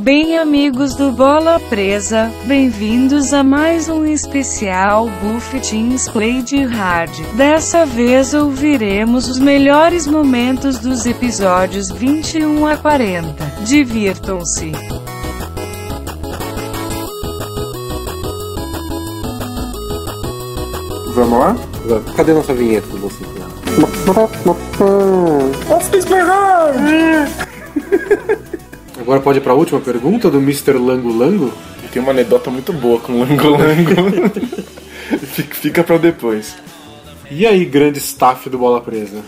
Bem, amigos do Bola Presa, bem-vindos a mais um especial Buff Teams Play de Hard. Dessa vez ouviremos os melhores momentos dos episódios 21 a 40. Divirtam-se! Vamos lá? Cadê nossa vinheta do você? Agora pode ir pra última pergunta do Mr. Lango Lango? Tem uma anedota muito boa com o Lango Lango. fica, pra depois. E aí, grande staff do Bola Presa?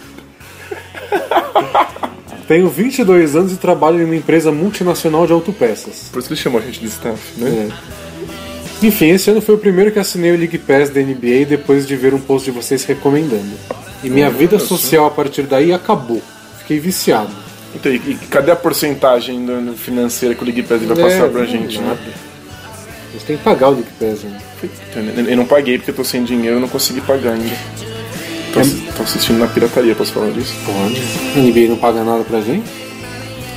Tenho 22 anos e trabalho em uma empresa multinacional de autopeças. Por isso que ele chamou a gente de staff, né? É. Enfim, esse ano foi o primeiro que assinei o League Pass da NBA depois de ver um post de vocês recomendando. E minha vida social a partir daí acabou. Fiquei viciado. Então, e, e cadê a porcentagem do- financeira que o League Pass vai passar pra gente, né? É, nada. Você tem que pagar o League Pass, né? Eu eu não paguei porque eu tô sem dinheiro e não consegui pagar ainda. Tô, assi- tô assistindo na pirataria, posso falar disso? Pode. A NBA não paga nada pra gente?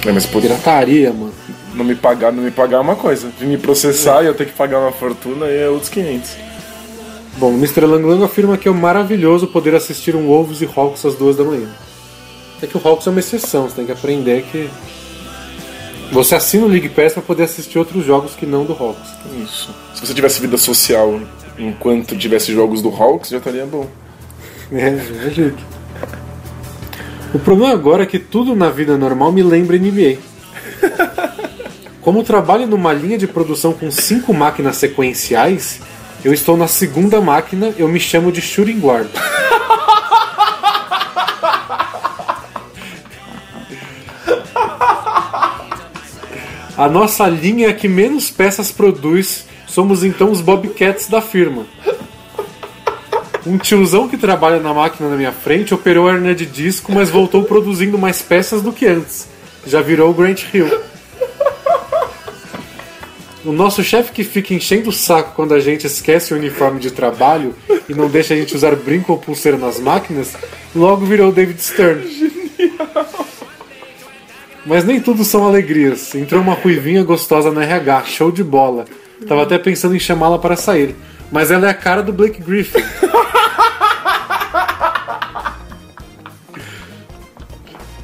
É, mas poder Pirataria, mano. não me pagar, não me pagar é uma coisa. De me processar e eu ter que pagar uma fortuna é outros 500. Bom, o Mr. Lang Lang afirma que é maravilhoso poder assistir um Wolves e Hawks às duas da manhã. É que o Hawks é uma exceção, você tem que aprender que. Você assina o League Pass pra poder assistir outros jogos que não do Hawks. Isso. Se você tivesse vida social enquanto tivesse jogos do Hawks, já estaria bom. É, é jeito. O problema agora é que tudo na vida normal me lembra NBA. Como trabalho numa linha de produção com cinco máquinas sequenciais, eu estou na segunda máquina, eu me chamo de shooting guard. A nossa linha é que menos peças produz, somos então os Bobcats da firma. Um tiozão que trabalha na máquina na minha frente operou a hernia de disco, mas voltou produzindo mais peças do que antes. Já virou o Grant Hill. O nosso chefe que fica enchendo o saco quando a gente esquece o uniforme de trabalho e não deixa a gente usar brinco ou pulseira nas máquinas, logo virou o David Stern. Mas nem tudo são alegrias. Entrou uma ruivinha gostosa no RH, show de bola. Tava até pensando em chamá-la para sair. Mas ela é a cara do Blake Griffin.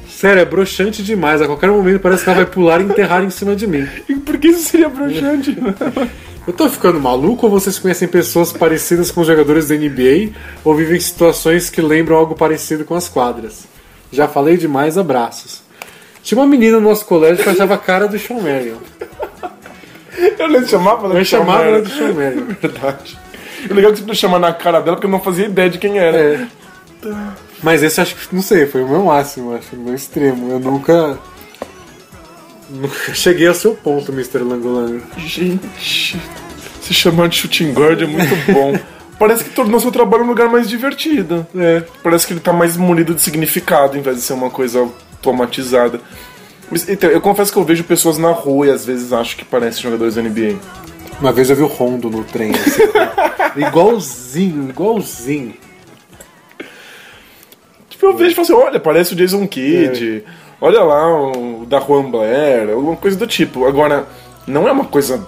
Sério, é broxante demais. A qualquer momento parece que ela vai pular e enterrar em cima de mim. E por que isso seria broxante? Eu tô ficando maluco ou vocês conhecem pessoas parecidas com os jogadores da NBA ou vivem situações que lembram algo parecido com as quadras? Já falei demais, abraços. Tinha uma menina no nosso colégio que achava a cara do Sean Marion. eu nem chamava ela Eu de chamava ela do Sean Marion. Verdade. O legal é que você podia chamar na cara dela porque eu não fazia ideia de quem era. É. Mas esse acho que, não sei, foi o meu máximo, acho, o meu extremo. Eu nunca. Nunca cheguei ao seu ponto, Mr. Langolango. Gente, se chamar de shooting guard é muito bom. Parece que tornou seu trabalho um lugar mais divertido. É. Parece que ele tá mais munido de significado em vez de ser uma coisa automatizada. Mas, então, eu confesso que eu vejo pessoas na rua e às vezes acho que parecem jogadores da NBA. Uma vez eu vi o Rondo no trem, assim. igualzinho, igualzinho. Tipo, eu vejo e falo assim, olha, parece o Jason Kidd, olha lá o da Juan Blair, alguma coisa do tipo. Agora, não é uma coisa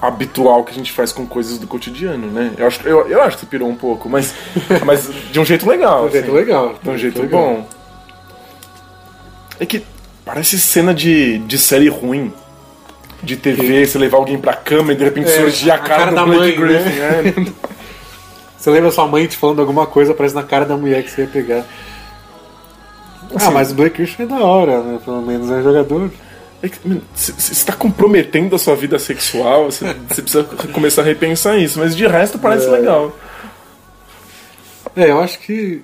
habitual que a gente faz com coisas do cotidiano, né? Eu acho, eu, eu acho que você pirou um pouco, mas, mas de um jeito legal. De um jeito assim. legal. De um jeito legal. bom. É que parece cena de, de série ruim. De TV, você levar alguém pra cama e de repente É, surgir a a cara, cara do da Blake mãe, Griffin. né? né? Você lembra sua mãe te falando alguma coisa, parece na cara da mulher que você ia pegar. Assim, ah, mas o Blake Griffin é da hora, né? Pelo menos é jogador. É Você está comprometendo a sua vida sexual, você você precisa começar a repensar isso, mas de resto parece É. legal. É, eu acho que.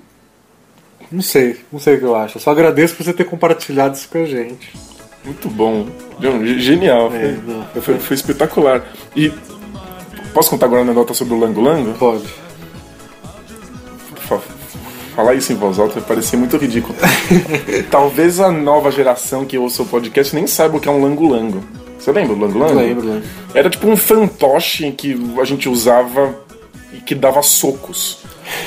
Não sei, não sei o que eu acho. Eu só agradeço por você ter compartilhado isso com a gente. Muito bom. Genial. É, Foi, foi, foi espetacular. E posso contar agora uma anedota sobre o Lango Lango? Pode. Fa- Falar isso em voz alta vai parecer muito ridículo. Talvez a nova geração que ouça o podcast nem saiba o que é um Lango Lango. Você lembra do Lango Lango? Lembro, lembro. Era tipo um fantoche que a gente usava e que dava socos.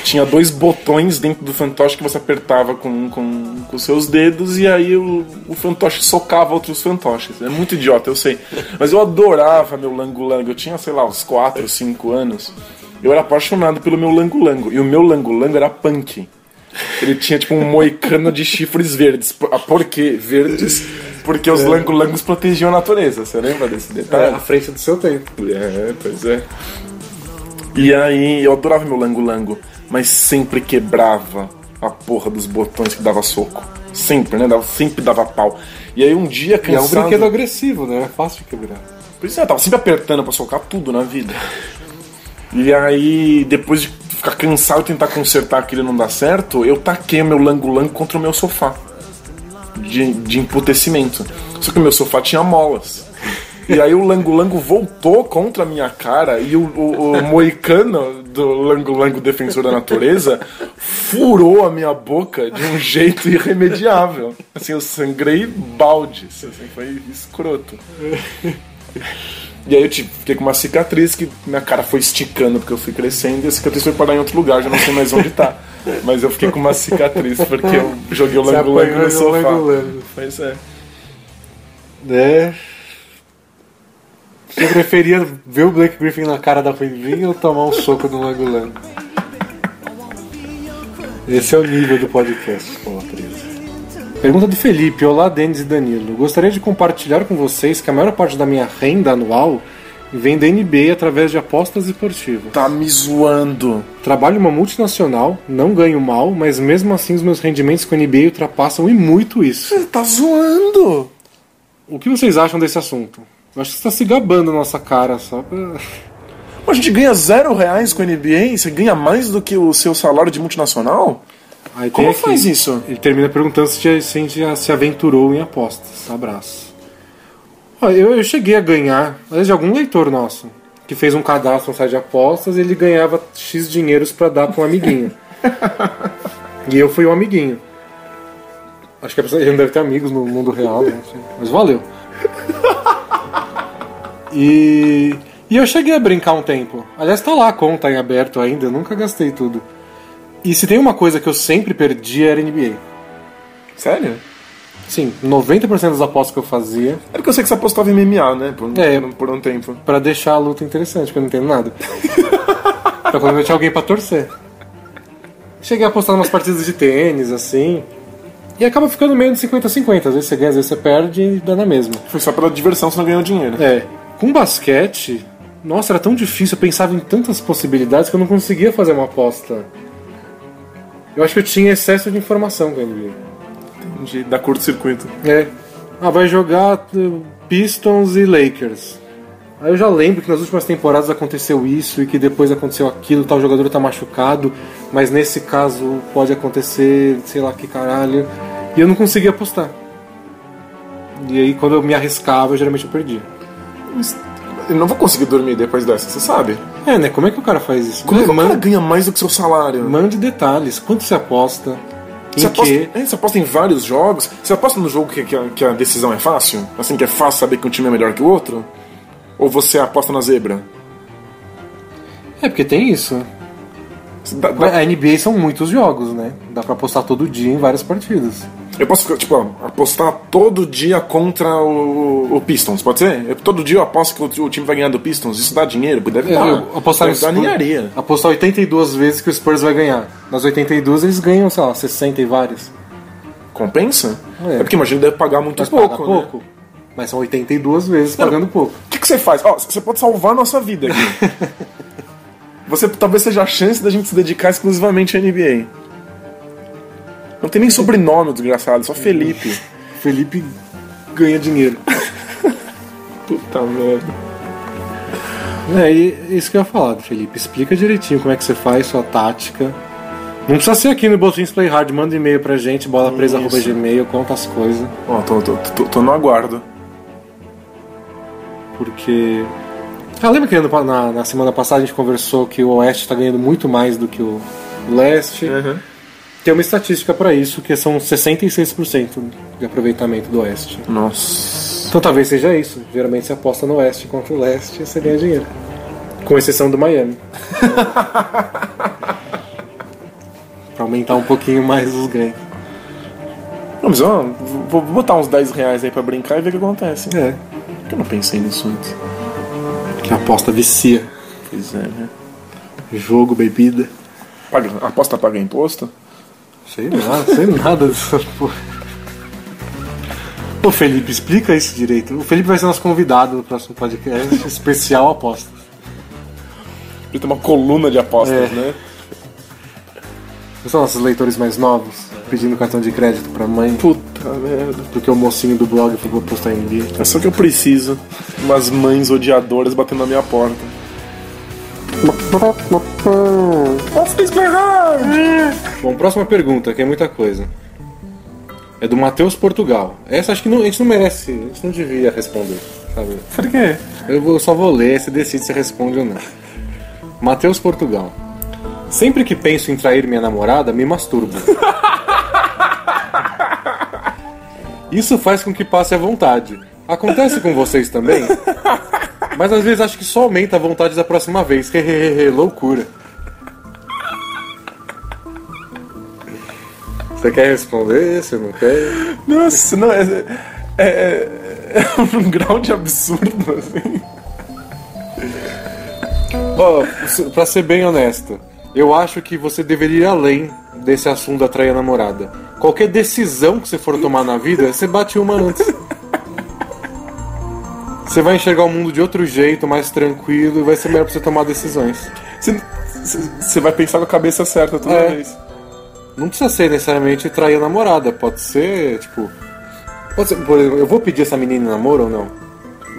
Tinha dois botões dentro do fantoche que você apertava com, com, com seus dedos e aí o, o fantoche socava outros fantoches. É muito idiota, eu sei. Mas eu adorava meu lango-lango. Eu tinha, sei lá, uns 4, 5 anos. Eu era apaixonado pelo meu lango-lango. E o meu lango-lango era punk. Ele tinha tipo um moicano de chifres verdes. Por- ah, Por quê? Verdes? Porque os lango-langos protegiam a natureza. Você lembra desse É, detalhe? à frente do seu tempo. É, pois é. E aí, eu adorava meu lango-lango, mas sempre quebrava a porra dos botões que dava soco. Sempre, né? Dava, sempre dava pau. E aí um dia E é um cansado... brinquedo agressivo, né? É fácil de quebrar. Por isso eu tava sempre apertando pra socar tudo na vida. E aí, depois de ficar cansado e tentar consertar aquilo e não dar certo, eu taquei o meu lango-lango contra o meu sofá. De, de emputecimento. Só que o meu sofá tinha molas. E aí o lango-lango voltou contra a minha cara e o, o, o moicano do lango-lango defensor da natureza furou a minha boca de um jeito irremediável. Assim, eu sangrei baldes. Assim, foi escroto. E aí eu tive, fiquei com uma cicatriz que minha cara foi esticando porque eu fui crescendo e a cicatriz foi parar em outro lugar, já não sei mais onde tá. Mas eu fiquei com uma cicatriz porque eu joguei o lango-lango no sofá. lango-lango. Pois é. É. Você preferia ver o Blake Griffin na cara da Pinguim ou tomar um soco no Lango Lango? Esse é o nível do podcast, Escola 13. Pergunta do Felipe. Olá, Denis e Danilo. Gostaria de compartilhar com vocês que a maior parte da minha renda anual vem da NBA através de apostas esportivas. Tá me zoando. Trabalho em uma multinacional, não ganho mal, mas mesmo assim os meus rendimentos com a NBA ultrapassam e muito isso. Você tá zoando. O que vocês acham desse assunto? Eu acho que você está se gabando na nossa cara só pra. A gente ganha zero reais com a NBA? Você ganha mais do que o seu salário de multinacional? Aí Como aqui- faz isso? Ele termina perguntando se a gente já se aventurou em apostas. Abraço. Eu, eu cheguei a ganhar, aliás, de algum leitor nosso, que fez um cadastro no site de apostas e ele ganhava X dinheiros pra dar pra um amiguinho. e eu fui um amiguinho. Acho que a pessoa ele não deve ter amigos no mundo real, né? mas valeu. E, e eu cheguei a brincar um tempo. Aliás, tá lá a conta em aberto ainda, eu nunca gastei tudo. E se tem uma coisa que eu sempre perdi era NBA. Sério? Sim, 90% das apostas que eu fazia É porque eu sei que você apostava em MMA, né? Por, É. por, por um tempo. pra deixar a luta interessante, porque eu não entendo nada. pra quando eu tinha alguém pra torcer. Cheguei a apostar umas partidas de tênis, assim. E acaba ficando meio de 50-50. Às vezes você ganha, às vezes você perde e dá na mesma. Foi só pela diversão, você não ganhou dinheiro. É. Com basquete, nossa, era tão difícil, eu pensava em tantas possibilidades que eu não conseguia fazer uma aposta. Eu acho que eu tinha excesso de informação com a NBA. Da curto-circuito. É. Ah, vai jogar uh, Pistons e Lakers. Aí eu já lembro que nas últimas temporadas aconteceu isso e que depois aconteceu aquilo, tal jogador tá machucado, mas nesse caso pode acontecer, sei lá que caralho. E eu não conseguia apostar. E aí quando eu me arriscava, eu geralmente eu perdia. Eu não vou conseguir dormir depois dessa, você sabe? É, né? Como é que o cara faz isso? Como é que o cara ganha mais do que seu salário? mande detalhes. Quanto você aposta? Em Você aposta, é, você aposta em vários jogos? Você aposta no jogo que, que a, que a decisão é fácil? Assim, que é fácil saber que um time é melhor que o outro? Ou você aposta na zebra? É, porque tem isso. Dá- dá- A NBA são muitos jogos, né? Dá pra apostar todo dia em várias partidas. Eu posso, tipo, apostar todo dia contra o, o Pistons, pode ser? Eu- todo dia eu aposto que o, o time vai ganhar do Pistons. Isso dá dinheiro? Deve É, dar. eu apostar Deve dar ninharia. Apostar 82 vezes que o Spurs vai ganhar. Nas 82 eles ganham, sei lá, 60 e várias. Compensa? É. É, porque imagina deve pagar muito Mas pouco, paga né? pouco. Mas são 82 vezes pagando pouco. O que, que você faz? Ó, você pode salvar a nossa vida aqui. você talvez seja a chance da gente se dedicar exclusivamente à NBA. Não tem nem sobrenome, desgraçado, só Felipe. Felipe ganha dinheiro. Puta merda. É, e isso que eu ia falar, Felipe. Explica direitinho como é que você faz sua tática. Não precisa ser aqui no Botins Play Hard, manda e-mail pra gente, bola presa arroba gmail, conta as coisas. Ó, tô, tô, tô, tô no aguardo. Porque. Ah, lembra que na, na semana passada a gente conversou que o Oeste tá ganhando muito mais do que o Leste? Tem uma estatística pra isso, que são 66% de aproveitamento do Oeste. Nossa. Então talvez seja isso. Geralmente você aposta no Oeste contra o Leste e você ganha dinheiro. Com exceção do Miami. Pra aumentar um pouquinho mais os ganhos. Não, mas ó, vou botar uns 10 reais aí pra brincar e ver o que acontece. É. Por que eu não pensei nisso antes? Que a aposta vicia. Pois é, né? Jogo, bebida. Paga, aposta paga imposto? Sei lá, sei nada dessa porra. Ô Felipe, explica isso direito. O Felipe vai ser nosso convidado no próximo podcast especial apostas. Ele tem uma coluna de apostas, É. né? São nossos leitores mais novos, pedindo cartão de crédito pra mãe, Puta merda. porque o mocinho do blog foi postar em dia. É só que eu preciso. Umas mães odiadoras batendo na minha porta. Bom, próxima pergunta, que é muita coisa. É do Matheus Portugal. Essa acho que não- a gente não merece, a gente não devia responder, sabe? Por quê? Eu vou- só vou ler, você decide se responde ou não. Matheus Portugal. Sempre que penso em trair minha namorada, me masturbo. Isso faz com que passe a vontade. Acontece com vocês também? Mas às vezes acho que só aumenta a vontade da próxima vez. Hehehe, loucura. Você quer responder? Você não quer? Nossa, não, é, é, é, é um grau de absurdo, assim. Ó, pra ser bem honesto, eu acho que você deveria ir além desse assunto atrair a namorada. Qualquer decisão que você for tomar na vida, você bate uma antes. Você vai enxergar o mundo de outro jeito, mais tranquilo, e vai ser melhor pra você tomar decisões. Você, você vai pensar com a cabeça certa toda É. vez. Não precisa ser necessariamente trair a namorada, pode ser, tipo. Pode ser, por exemplo, eu vou pedir essa menina em namoro ou não?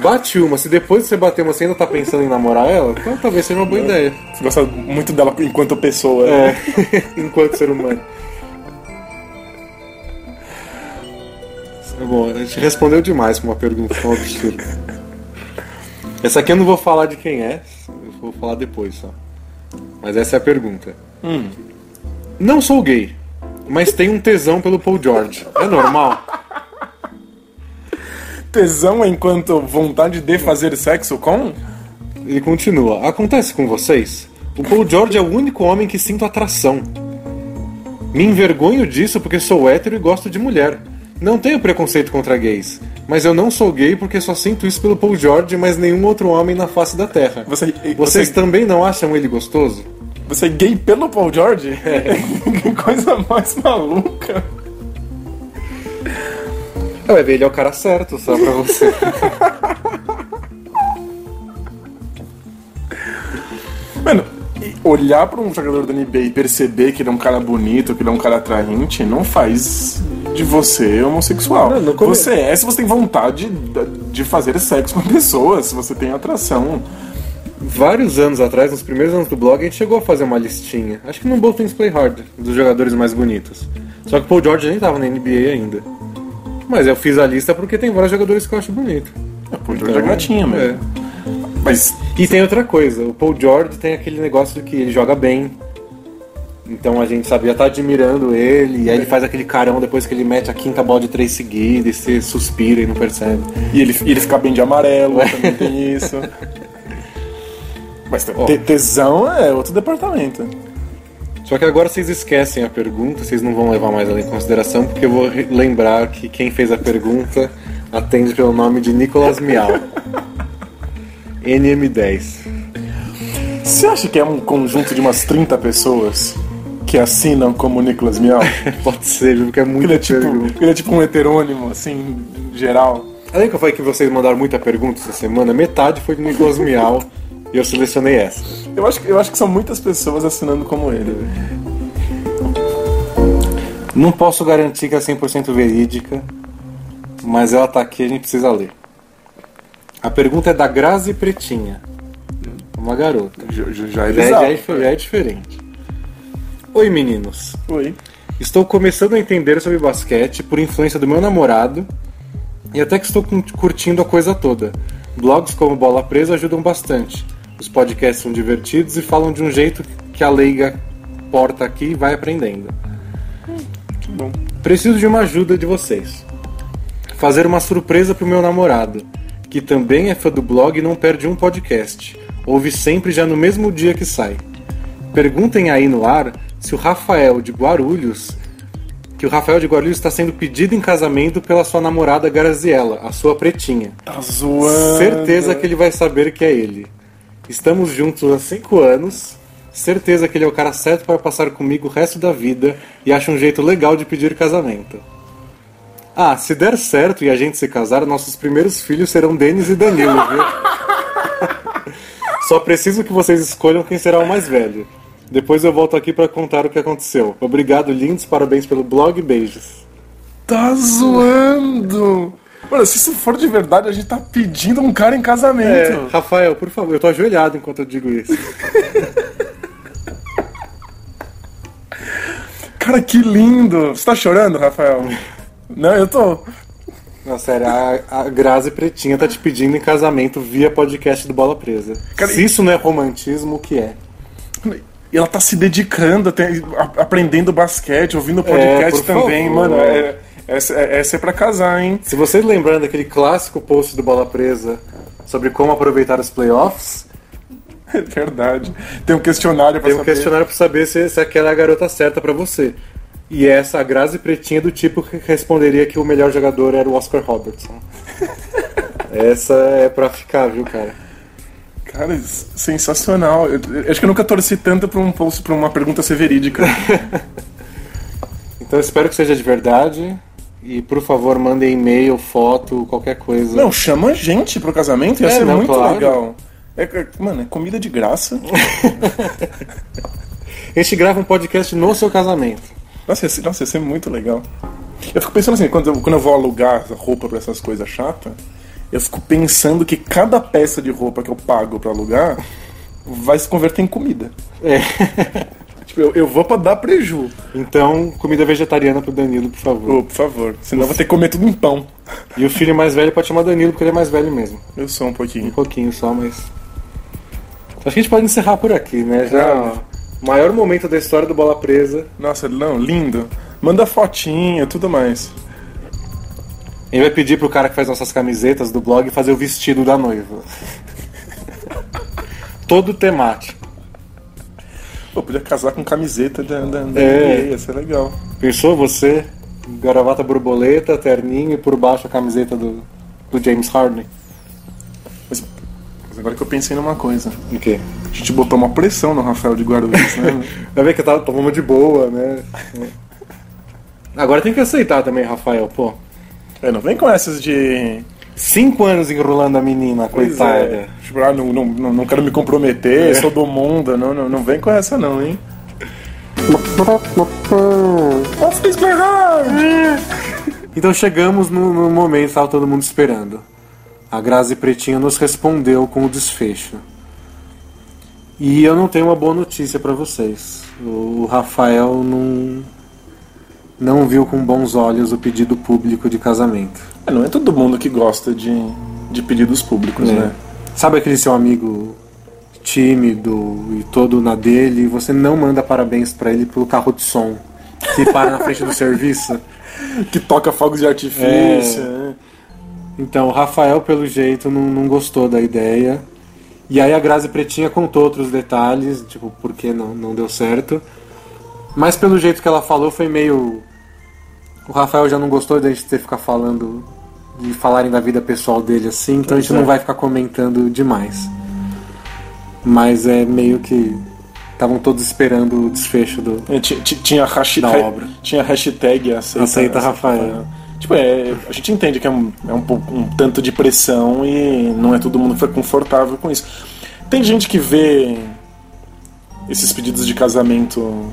Bate uma, se depois você bater uma você ainda tá pensando em namorar ela, então talvez seja uma boa ideia. Você gosta muito dela enquanto pessoa. né? É, enquanto ser humano. Tá Bom, a gente respondeu demais pra uma pergunta tão absurda. Essa aqui eu não vou falar de quem é, eu vou falar depois só. Mas essa é a pergunta. Não sou gay, mas tenho um tesão pelo Paul George. É normal? Tesão enquanto vontade de fazer sexo com? Ele continua. Acontece com vocês? O Paul George é o único homem que sinto atração. Me envergonho disso porque sou hétero e gosto de mulher. Não tenho preconceito contra gays. Mas eu não sou gay porque só sinto isso pelo Paul George, mas nenhum outro homem na face da Terra. Você, Vocês você, também não acham ele gostoso? Você é gay pelo Paul George? que coisa mais maluca. É, ele é o cara certo, só pra você. Mano, olhar pra um jogador da NBA e perceber que ele é um cara bonito, que ele é um cara atraente, não faz de você homossexual. Não, come- Você é se você tem vontade de fazer sexo com a pessoa, se você tem atração. Vários anos atrás, nos primeiros anos do blog, a gente chegou a fazer uma listinha. Acho que no Both Things Play Hard, dos jogadores mais bonitos. Só que o Paul George nem tava na NBA ainda. Mas eu fiz a lista porque tem vários jogadores que eu acho bonito. É, Paul George é gatinha mesmo. Mas E tem outra coisa, o Paul George tem aquele negócio de que ele joga bem. Então a gente sabia estar admirando ele, e aí ele faz aquele carão depois que ele mete a quinta bola de três seguidas, e você suspira e não percebe. E ele, e ele ficar bem de amarelo, também tem isso. Mas te- tesão é outro departamento. Só que agora vocês esquecem a pergunta, vocês não vão levar mais ela em consideração, porque eu vou lembrar que quem fez a pergunta atende pelo nome de Nicolas Miau. NM10. Você acha que é um conjunto de umas 30 pessoas que assinam como Nicolas Miau? Pode ser? Porque é muito Ele é tipo, pergunta. ele é tipo um heterônimo, assim, geral. Além que eu falei que vocês mandaram muita pergunta essa semana, metade foi do Nicolas Miau e eu selecionei essa. Eu acho, que- eu acho que são muitas pessoas assinando como ele. Não posso garantir que é 100% verídica, mas ela tá aqui e a gente precisa ler. A pergunta é da Grazi Pretinha. Uma garota. Já, já- já é Já, é- já é, dif- já é diferente. Oi meninos. Oi. Estou começando a entender sobre basquete por influência do meu namorado e até que estou cu- curtindo a coisa toda. Blogs como Bola Presa ajudam bastante. Os podcasts são divertidos e falam de um jeito que a leiga porta aqui e vai aprendendo. bom. Preciso de uma ajuda de vocês. Fazer uma surpresa pro meu namorado, que também é fã do blog e não perde um podcast. Ouve sempre já no mesmo dia que sai. Perguntem aí no ar se o Rafael de Guarulhos. Que o Rafael de Guarulhos está sendo pedido em casamento pela sua namorada Graziella, a sua pretinha. Tá zoando. Certeza que ele vai saber que é ele. Estamos juntos há cinco anos. Certeza que ele é o cara certo para passar comigo o resto da vida e acha um jeito legal de pedir casamento. Ah, se der certo e a gente se casar, nossos primeiros filhos serão Denis e Danilo, viu? Só preciso que vocês escolham quem será o mais velho. Depois eu volto aqui para contar o que aconteceu. Obrigado, lindos, parabéns pelo blog beijos. Tá zoando. Mano, se isso for de verdade, a gente tá pedindo um cara em casamento. É, Rafael, por favor, eu tô ajoelhado enquanto eu digo isso. Cara, que lindo. Você tá chorando, Rafael? Não, eu tô. Não, sério, a, a Grazi Pretinha tá te pedindo em casamento via podcast do Bola Presa. Cara, Se isso não é romantismo, o que é? E ela tá se dedicando, aprendendo basquete, ouvindo podcast por também, favor. mano. É, essa, é, essa é pra casar, hein? Se vocês lembrando daquele clássico post do Bola Presa sobre como aproveitar os playoffs, É verdade. Tem um questionário pra tem um saber. questionário pra saber se, se aquela é a garota certa pra você. E essa, a Grazi Pretinha, do tipo que responderia que o melhor jogador era o Oscar Robertson. essa é pra ficar, viu, cara? Cara, s- sensacional. Eu, eu acho que eu nunca torci tanto pra um post, pra uma pergunta ser verídica. Então espero que seja de verdade. E por favor, mandem e-mail, foto, qualquer coisa. Não, chama a gente pro casamento, ia É, ser não, muito claro. legal. É, é- mano, é comida de graça. A gente grava um podcast no seu casamento. Nossa, ia ser, nossa, ia ser muito legal. Eu fico pensando assim, quando eu, quando eu vou alugar roupa pra essas coisas chatas, eu fico pensando que cada peça de roupa que eu pago pra alugar vai se converter em comida. É. Tipo, eu, eu vou pra dar preju. Então, comida vegetariana pro Danilo, por favor. Ô, por favor. Senão eu vou ter que comer tudo em pão. E o filho mais velho pode chamar Danilo, porque ele é mais velho mesmo. Eu sou um Um pouquinho. pouquinho só, mas. Acho que a gente pode encerrar por aqui, né? Já. Claro. ó, Maior momento da história do Bola Presa. Nossa, não, lindo. Manda fotinha, tudo mais. Gente vai pedir pro cara que faz nossas camisetas do blog fazer o vestido da noiva. Todo temático. Pô, podia casar com camiseta da, da, da É. NBA, ia ser legal. Pensou você? Gravata borboleta, terninho e por baixo a camiseta do, do James Harden. Mas, mas agora que eu pensei numa coisa. O quê? A gente botou uma pressão no Rafael de Guarulhos, né? Vai ver que eu tava tomando de boa, né? Agora tem que aceitar também, Rafael, pô. é, não vem com essas de. Cinco anos enrolando a menina, Pois coitada. é. Tipo, ah, não, não, não, quero me comprometer, sou do mundo. Não, não, não vem com essa, não, hein? This Então chegamos no, no momento que tava todo mundo esperando. A Grazi Pretinha nos respondeu com o desfecho. E eu não tenho uma boa notícia pra vocês. O Rafael não não viu com bons olhos o pedido público de casamento. É, não é todo mundo que gosta de, de pedidos públicos, É. né? Sabe aquele seu amigo tímido e todo na dele, e você não manda parabéns pra ele pelo carro de som que para na frente do serviço? Que toca fogos de artifício. É. né? Então, o Rafael, pelo jeito, não, não gostou da ideia. E aí a Grazi Pretinha contou outros detalhes, tipo, por que não, não deu certo. Mas pelo jeito que ela falou, foi meio. O Rafael já não gostou de a gente ter ficar falando. de falarem da vida pessoal dele assim, então a gente Pois é. não vai ficar comentando demais. Mas é meio que. Estavam todos esperando o desfecho do. É, ti- ti- tinha, hashi- Da obra. tinha hashtag aceita, Aceita Rafael. Tipo, é, a gente entende que é, um, é um, pouco- um tanto de pressão e não é todo mundo que foi confortável com isso. Tem gente que vê esses pedidos de casamento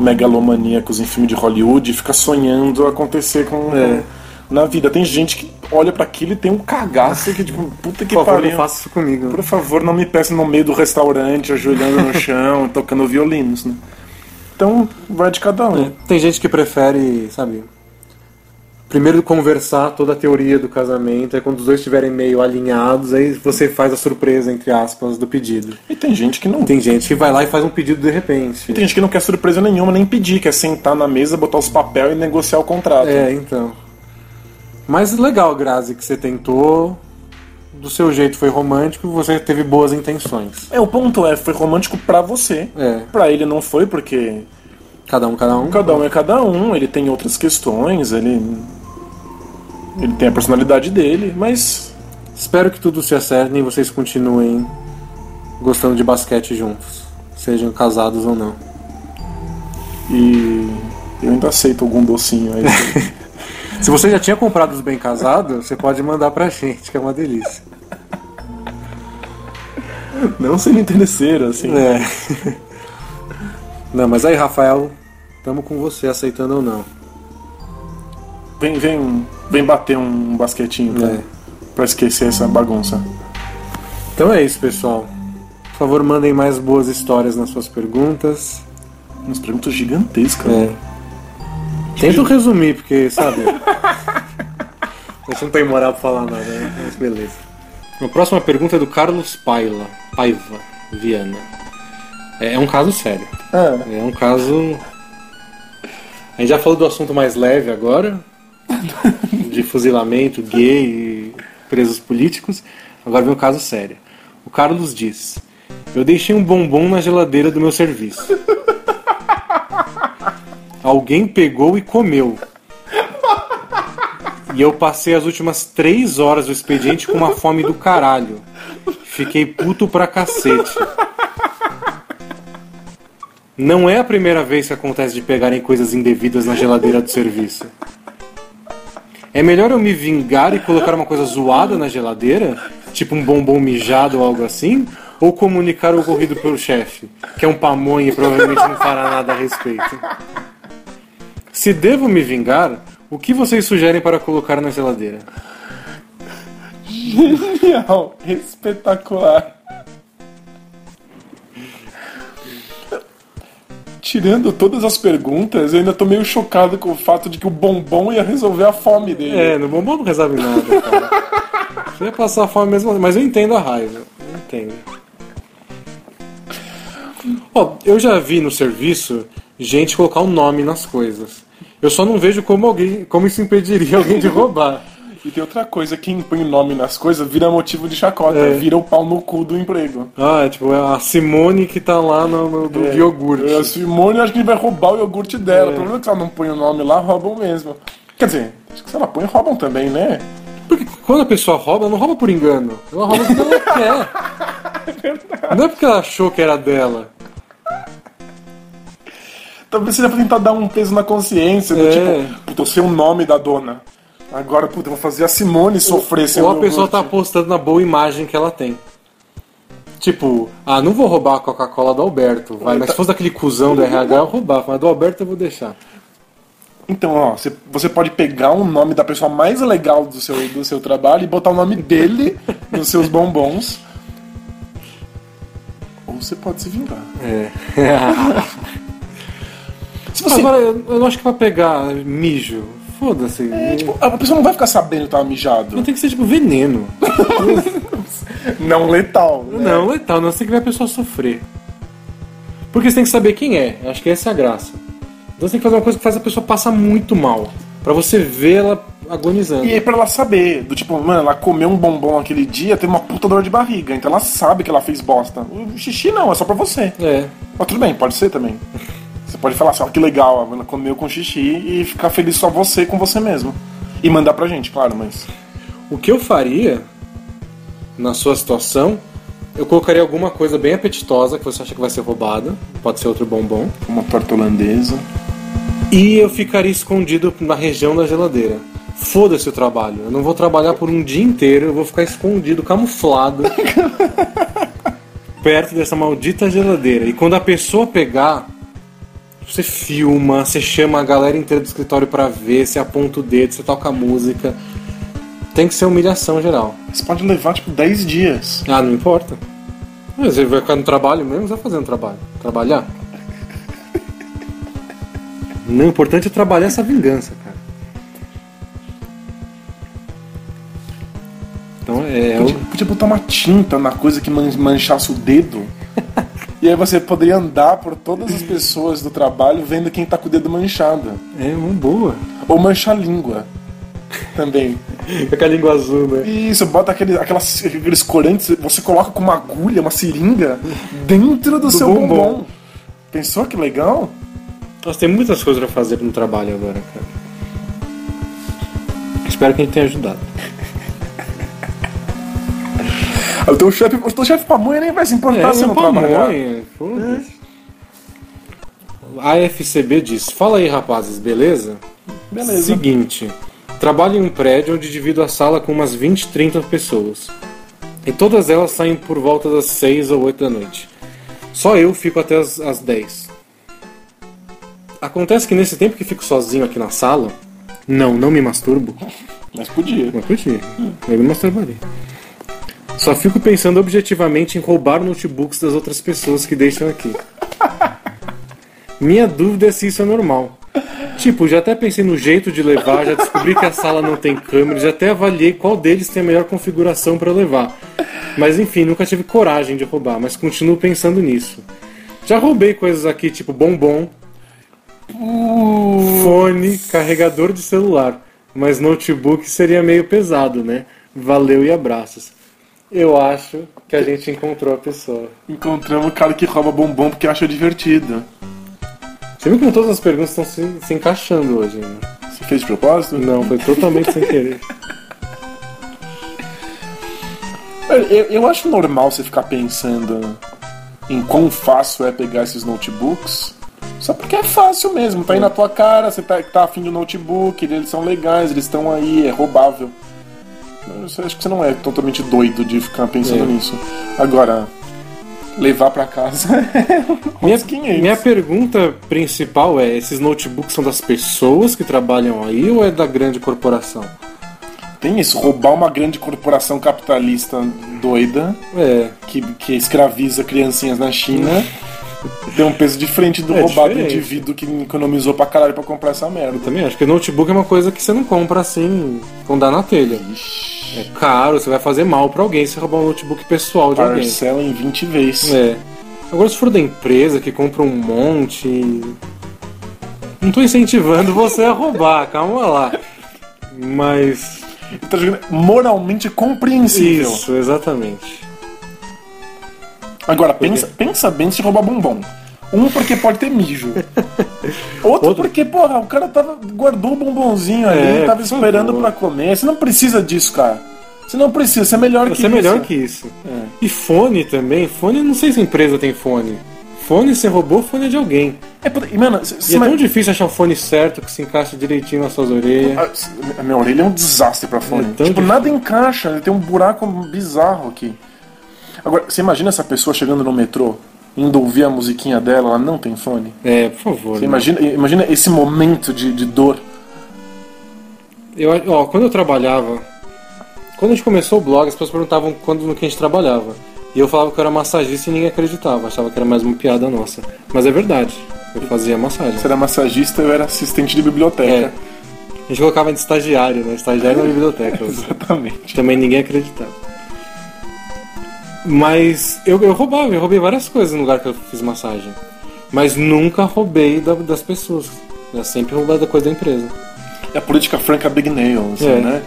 megalomaníacos em filme de Hollywood e fica sonhando acontecer com É. na vida. Tem gente que olha pra aquilo e tem um cagaço que, tipo, puta que Por favor, pariu. não faça isso comigo. Por favor, não me peça no meio do restaurante, ajoelhando no chão, tocando violinos, né? Então, vai de cada um. É, Tem gente que prefere, sabe, primeiro conversar toda a teoria do casamento, aí quando os dois estiverem meio alinhados, aí você faz a surpresa, entre aspas, do pedido. E tem gente que não. Tem gente que vai lá e faz um pedido de repente. E tem gente que não quer surpresa nenhuma, nem pedir, quer sentar na mesa, botar os papéis e negociar o contrato. É, então. Mas legal, Grazi, que você tentou. Do seu jeito foi romântico, você teve boas intenções. É, o ponto é, foi romântico pra você. É. Pra ele não foi, porque Cada um, cada um. Cada um é cada um, ele tem outras questões, ele. Ele tem a personalidade dele, mas. Espero que tudo se acerte e vocês continuem gostando de basquete juntos. Sejam casados ou não. E. Eu ainda aceito algum docinho aí. Se você já tinha comprado os bem casados, você pode mandar pra gente, que é uma delícia. não sendo interesseiro, assim. É. Não, mas aí, Rafael, tamo com você, aceitando ou não. Vem, vem, vem bater um basquetinho pra, É. pra esquecer essa bagunça. Então é isso, pessoal. Por favor, mandem mais boas histórias nas suas perguntas. Umas perguntas gigantescas. É. Tento resumir, porque, sabe? A gente não tem moral pra falar nada, né? Mas beleza. A próxima pergunta é do Carlos Paila, Paiva Viana. É um caso sério. É. É um caso. A gente já falou do assunto mais leve agora, de fuzilamento, gay e presos políticos. Agora vem um caso sério. O Carlos diz: Eu deixei um bombom na geladeira do meu serviço. Alguém pegou e comeu. E eu passei as últimas três horas do expediente com uma fome do caralho. Fiquei puto pra cacete. Não é a primeira vez que acontece de pegarem coisas indevidas na geladeira do serviço. É melhor eu me vingar e colocar uma coisa zoada na geladeira, tipo um bombom mijado ou algo assim, ou comunicar o ocorrido pelo chefe, que é um pamonha e provavelmente não fará nada a respeito. Se devo me vingar, o que vocês sugerem para colocar na geladeira? Genial, espetacular. Tirando todas as perguntas, eu ainda tô meio chocado com o fato de que o bombom ia resolver a fome dele. É, no bombom não resolve nada, cara. Você ia passar fome mesmo, mas eu entendo a raiva. Eu entendo. Ó, eu já vi no serviço gente colocar um nome nas coisas. Eu só não vejo como alguém, como isso impediria alguém de roubar. E tem outra coisa, quem põe nome nas coisas vira motivo de chacota, É. vira o pau no cu do emprego. Ah, é tipo, é a Simone que tá lá no, no do É, iogurte. A Simone acho que vai roubar o iogurte dela. É. O problema é que se ela não põe o nome lá, roubam mesmo. Quer dizer, acho que se ela põe, roubam também, né? Porque quando a pessoa rouba, ela não rouba por engano. Ela rouba porque ela quer. Não é porque ela achou que era dela. Talvez seja pra tentar dar um peso na consciência, do É. tipo, puta, eu sei o nome da dona. Agora, puta, eu vou fazer a Simone sofrer sem Ou o a pessoa tá apostando na boa imagem que ela tem. Tipo, ah, não vou roubar a Coca-Cola do Alberto, vai, mas se fosse daquele cuzão do RH, eu roubava, mas do Alberto eu vou deixar. Então, ó, você, pode pegar o nome da pessoa mais legal do seu, do seu trabalho e botar o nome dele nos seus bombons. Ou você pode se vingar. É. Se você, Agora, eu eu não acho que pra pegar mijo, foda-se. tipo, a pessoa não vai ficar sabendo que tava mijado. Não tem que ser tipo veneno. Não letal. né? Não, letal, não, tem que ver a pessoa sofrer. Porque você tem que saber quem é, acho que essa é a graça. Então você tem que fazer uma coisa que faz a pessoa passar muito mal. Pra você ver ela agonizando. E aí pra ela saber, do tipo, mano, ela comeu um bombom aquele dia, teve uma puta dor de barriga, então ela sabe que ela fez bosta. O xixi não, é só pra você. É. Mas tudo bem, pode ser também. Você pode falar assim, ó, que legal, ela comeu com xixi e ficar feliz só você com você mesmo. E mandar pra gente, claro, mas. O que eu faria na sua situação, eu colocaria alguma coisa bem apetitosa que você acha que vai ser roubada, pode ser outro bombom, Uma torta holandesa. e eu ficaria escondido na região da geladeira. Foda-se o trabalho, eu não vou trabalhar por um dia inteiro, eu vou ficar escondido, camuflado, perto dessa maldita geladeira. E quando a pessoa pegar, você filma, você chama a galera inteira do escritório pra ver, você aponta o dedo, você toca música. Tem que ser humilhação geral. Isso pode levar, tipo, 10 dias. Ah, não importa. Mas Você vai ficar no trabalho mesmo, você vai fazer um trabalho. Trabalhar. Não, o importante é trabalhar essa vingança, cara. Então é. Podia, o- podia botar uma tinta na coisa que man- manchasse o dedo. E aí você poderia andar por todas as pessoas do trabalho vendo quem tá com o dedo manchado. É uma boa. Ou manchar a língua. Também. Com a língua azul, né? Isso, bota aquele, aquelas, aqueles corantes, você coloca com uma agulha, uma seringa, dentro do, seu bombom. bombom. Pensou que legal? Nossa, tem muitas coisas pra fazer no trabalho agora, cara. Espero que a gente tenha ajudado. O teu chefe, o teu chefe pamonha nem vai se importar se é não uma trabalhar. A FCB diz: Fala aí, rapazes, beleza? Beleza. Seguinte: trabalho em um prédio onde divido a sala com umas 20, 30 pessoas. E todas elas saem por volta das 6 ou 8 da noite. Só eu fico até as, as 10. Acontece que nesse tempo que fico sozinho aqui na sala, não, não me masturbo. Mas podia. Mas podia. Eu me masturbaria. Só fico pensando objetivamente em roubar notebooks das outras pessoas que deixam aqui. Minha dúvida é se isso é normal. Tipo, já até pensei no jeito de levar, já descobri que a sala não tem câmera, já até avaliei qual deles tem a melhor configuração para levar. Mas enfim, nunca tive coragem de roubar, mas continuo pensando nisso. Já roubei coisas aqui, tipo bombom, fone, carregador de celular, mas notebook seria meio pesado, né? Valeu e abraços. Eu acho que a gente encontrou a pessoa. Encontramos o cara que rouba bombom porque acha divertido. Você viu como todas as perguntas estão se, se encaixando hoje, né? Você fez de propósito? Não, foi totalmente sem querer. Eu, eu acho normal você ficar pensando em quão fácil é pegar esses notebooks. Só porque é fácil mesmo, tá aí na tua cara, você tá, tá afim de um notebook, eles são legais, eles estão aí, é roubável. Acho que você não é totalmente doido de ficar pensando É. nisso. Agora, levar pra casa é Minha, 500. minha pergunta principal é: esses notebooks são das pessoas que trabalham aí ou é da grande corporação? Tem isso, roubar uma grande corporação capitalista doida É, que, que escraviza criancinhas na China tem um peso diferente do É roubado diferente. indivíduo que economizou pra caralho pra comprar essa merda. eu também acho que notebook é uma coisa que você não compra assim, com dar na telha. É caro, você vai fazer mal pra alguém se roubar um notebook pessoal de alguém. Parcela em 20 vezes. É. Agora, se for da empresa que compra um monte. Não tô incentivando você a roubar, calma lá. Mas. Moralmente compreensível. Isso, exatamente. Agora, pensa, pensa bem se roubar bombom. Um, porque pode ter mijo. Outro, Outro- porque, porra, o cara tava, guardou o bombonzinho ali, É, tava esperando pra comer. Você não precisa disso, cara. Você não precisa, você é melhor que Você é isso. melhor que isso. É. E fone também. Fone, não sei se a empresa tem fone. Fone, você roubou fone de alguém. É, e, mano, E é ima- tão difícil achar um fone certo que se encaixa direitinho nas suas orelhas. Ah, A minha orelha é um desastre pra fone. É tipo, difícil. nada encaixa, tem um buraco bizarro aqui. Agora, você imagina essa pessoa chegando no metrô, indo ouvir a musiquinha dela, ela não tem fone? É, por favor. Você né? imagina, imagina esse momento de, de dor. Eu, ó, quando eu trabalhava. Quando a gente começou o blog, as pessoas perguntavam quando no que a gente trabalhava. E eu falava que eu era massagista e ninguém acreditava, achava que era mais uma piada nossa. Mas é verdade, eu fazia massagem. Você era massagista, eu era assistente de biblioteca. É. A gente colocava de estagiário, né? Estagiário na biblioteca. Exatamente. Também ninguém acreditava. Mas eu, eu roubava, eu roubei várias coisas no lugar que eu fiz massagem. Mas nunca roubei da- das pessoas. Eu sempre roubei da coisa da empresa. É a política franca Big Nail, assim, É. né?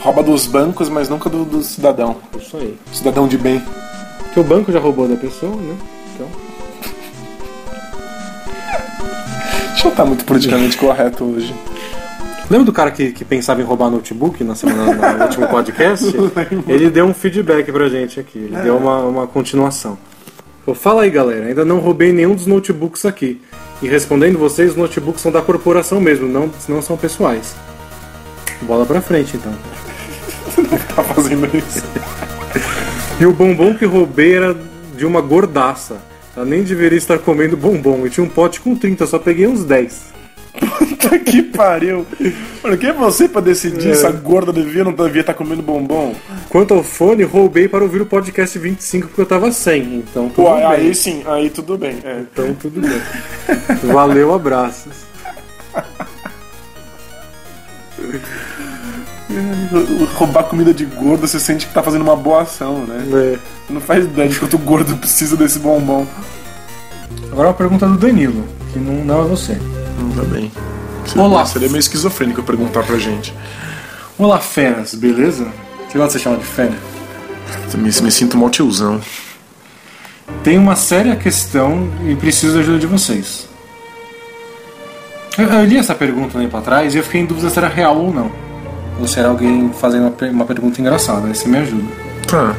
Rouba dos bancos, mas nunca do, do cidadão. Isso aí. Cidadão de bem. Porque o banco já roubou da pessoa, né? Então. Deixa eu estar muito politicamente correto hoje. Lembra do cara que, que pensava em roubar notebook na semana no último podcast? Ele deu um feedback pra gente aqui, ele deu uma, uma continuação. Falou, Fala aí galera, ainda não roubei nenhum dos notebooks aqui. E respondendo vocês, os notebooks são da corporação mesmo, não, não são pessoais. Bola pra frente então. Tá fazendo isso. E o bombom que roubei era de uma gordaça. Ela nem deveria estar comendo bombom. E tinha um pote com 30, só peguei uns 10. Puta que pariu. Mano, quem é você pra decidir É. se a gorda devia ou não devia estar comendo bombom? Quanto ao fone, roubei para ouvir o podcast 25 porque eu tava sem. Então tudo Pô, bem. aí sim, aí tudo bem. É. Então tudo bem. Valeu, abraços. Roubar comida de gordo, você sente que tá fazendo uma boa ação, né? É. Não faz ideia de quanto gordo precisa desse bombom. Agora uma pergunta do Danilo, que não, não é você. Não tá bem. Olá. Seria meio esquizofrênico perguntar pra gente. Olá, feras, beleza? Que gosta de ser chamado de fera? Me, me sinto mal tiozão. Tem uma séria questão e preciso da ajuda de vocês. Eu, eu li essa pergunta um tempo atrás e eu fiquei em dúvida se era real ou não. Ou se era alguém fazendo uma, uma pergunta engraçada, aí você me ajuda. Tá.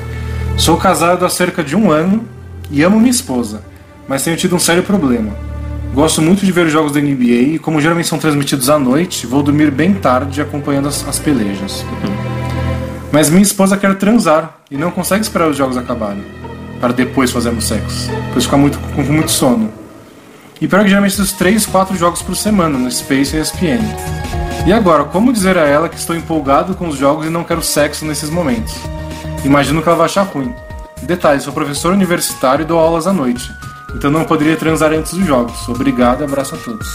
Sou casado há cerca de um ano e amo minha esposa, mas tenho tido um sério problema. Gosto muito de ver os jogos da NBA e, como geralmente são transmitidos à noite, vou dormir bem tarde acompanhando as, as pelejas. Mas minha esposa quer transar e não consegue esperar os jogos acabarem para depois fazermos sexo, pois fica muito, com muito sono. E pior que geralmente os 3, 4 jogos por semana no Space e ESPN. E agora, como dizer a ela que estou empolgado com os jogos e não quero sexo nesses momentos? Imagino que ela vai achar ruim. Detalhe, sou professor universitário e dou aulas à noite. Então não poderia transar antes dos jogos. Obrigado e abraço a todos.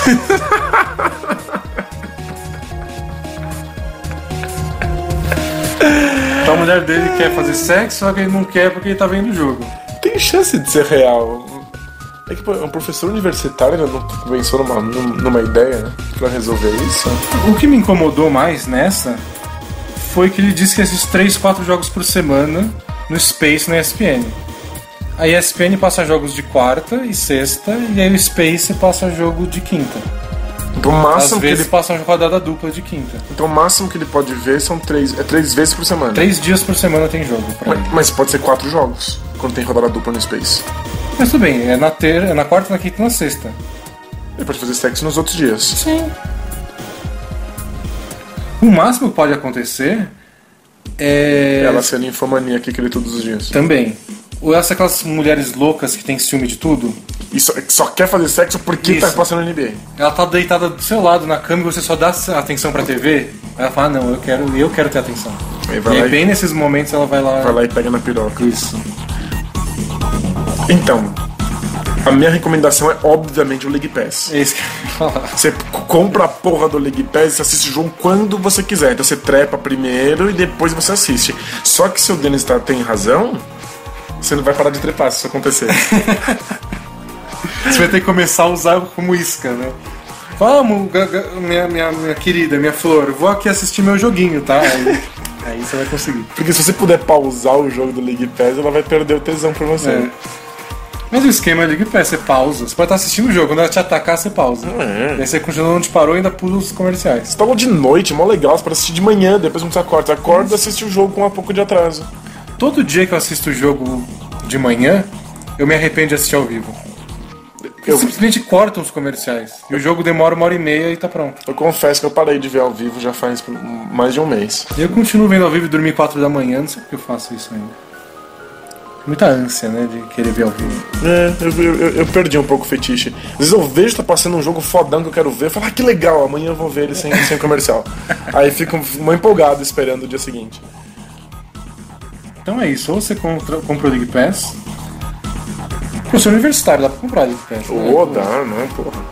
então a mulher dele quer fazer sexo, só que ele não quer porque ele tá vendo o jogo. Tem chance de ser real. É que um professor universitário ele não pensou numa, numa ideia, né? Pra resolver isso. O que me incomodou mais nessa foi que ele disse que assiste 3, 4 jogos por semana no Space na ESPN. A ESPN passa jogos de quarta e sexta, e aí o Space passa jogo de quinta. Então o Às máximo que vezes ele. passa uma rodada dupla de quinta. Então o máximo que ele pode ver são três. É três vezes por semana. Três dias por semana tem jogo pra. Mas, mas pode ser quatro jogos quando tem rodada dupla no Space. Mas tudo bem, é na, ter, é na quarta, na quinta e na sexta. Ele pode fazer sexo nos outros dias. Sim. O máximo que pode acontecer é. Ela ser ninfomaníaca que ele todos os dias. Também. Ou essa aquelas mulheres loucas que tem ciúme de tudo. E só, só quer fazer sexo porque Isso. tá passando no NBA. Ela tá deitada do seu lado na cama e você só dá atenção pra TV. Aí ela fala, ah, não, eu quero, eu quero ter atenção. Vai e lá aí, e- bem nesses momentos ela vai lá. Vai lá e pega na piroca. Isso. Então, a minha recomendação é obviamente o League Pass. É isso que eu ia falar. Você compra a porra do League Pass e assiste o jogo quando você quiser. Então você trepa primeiro e depois você assiste. Só que se o Denis tá, tem razão, você não vai parar de trepar se isso acontecer. Você vai ter que começar a usar como isca, né? Vamos, minha, minha, minha querida, minha flor, vou aqui assistir meu joguinho, tá? Aí, aí você vai conseguir. Porque se você puder pausar o jogo do League Pass, ela vai perder o tesão pra você. É. Mas o esquema é League Pass, você pausa. Você pode estar assistindo o jogo, quando ela te atacar, você pausa. É. E aí você continua onde parou e ainda pula os comerciais. Você tava de noite, mó legal, você pode assistir de manhã, depois quando você acorda. Você acorda e assiste o jogo com um pouco de atraso. Todo dia que eu assisto o jogo de manhã, eu me arrependo de assistir ao vivo. Eu- simplesmente cortam os comerciais. E o jogo demora uma hora e meia e tá pronto. Eu confesso que eu parei de ver ao vivo já faz mais de um mês. E eu continuo vendo ao vivo e dormir 4 da manhã, não sei porque eu faço isso ainda. Muita ânsia, né, de querer ver ao vivo. É, eu, eu, eu- perdi um pouco o fetiche. Às vezes eu vejo tá passando um jogo fodão que eu quero ver, eu falo, ah, que legal, amanhã eu vou ver ele sem, sem comercial. Aí fico empolgado esperando o dia seguinte. Então é isso, ou você compra, compra o League Pass. Professor universitário, dá pra comprar League Pass. né? Dá, né, porra.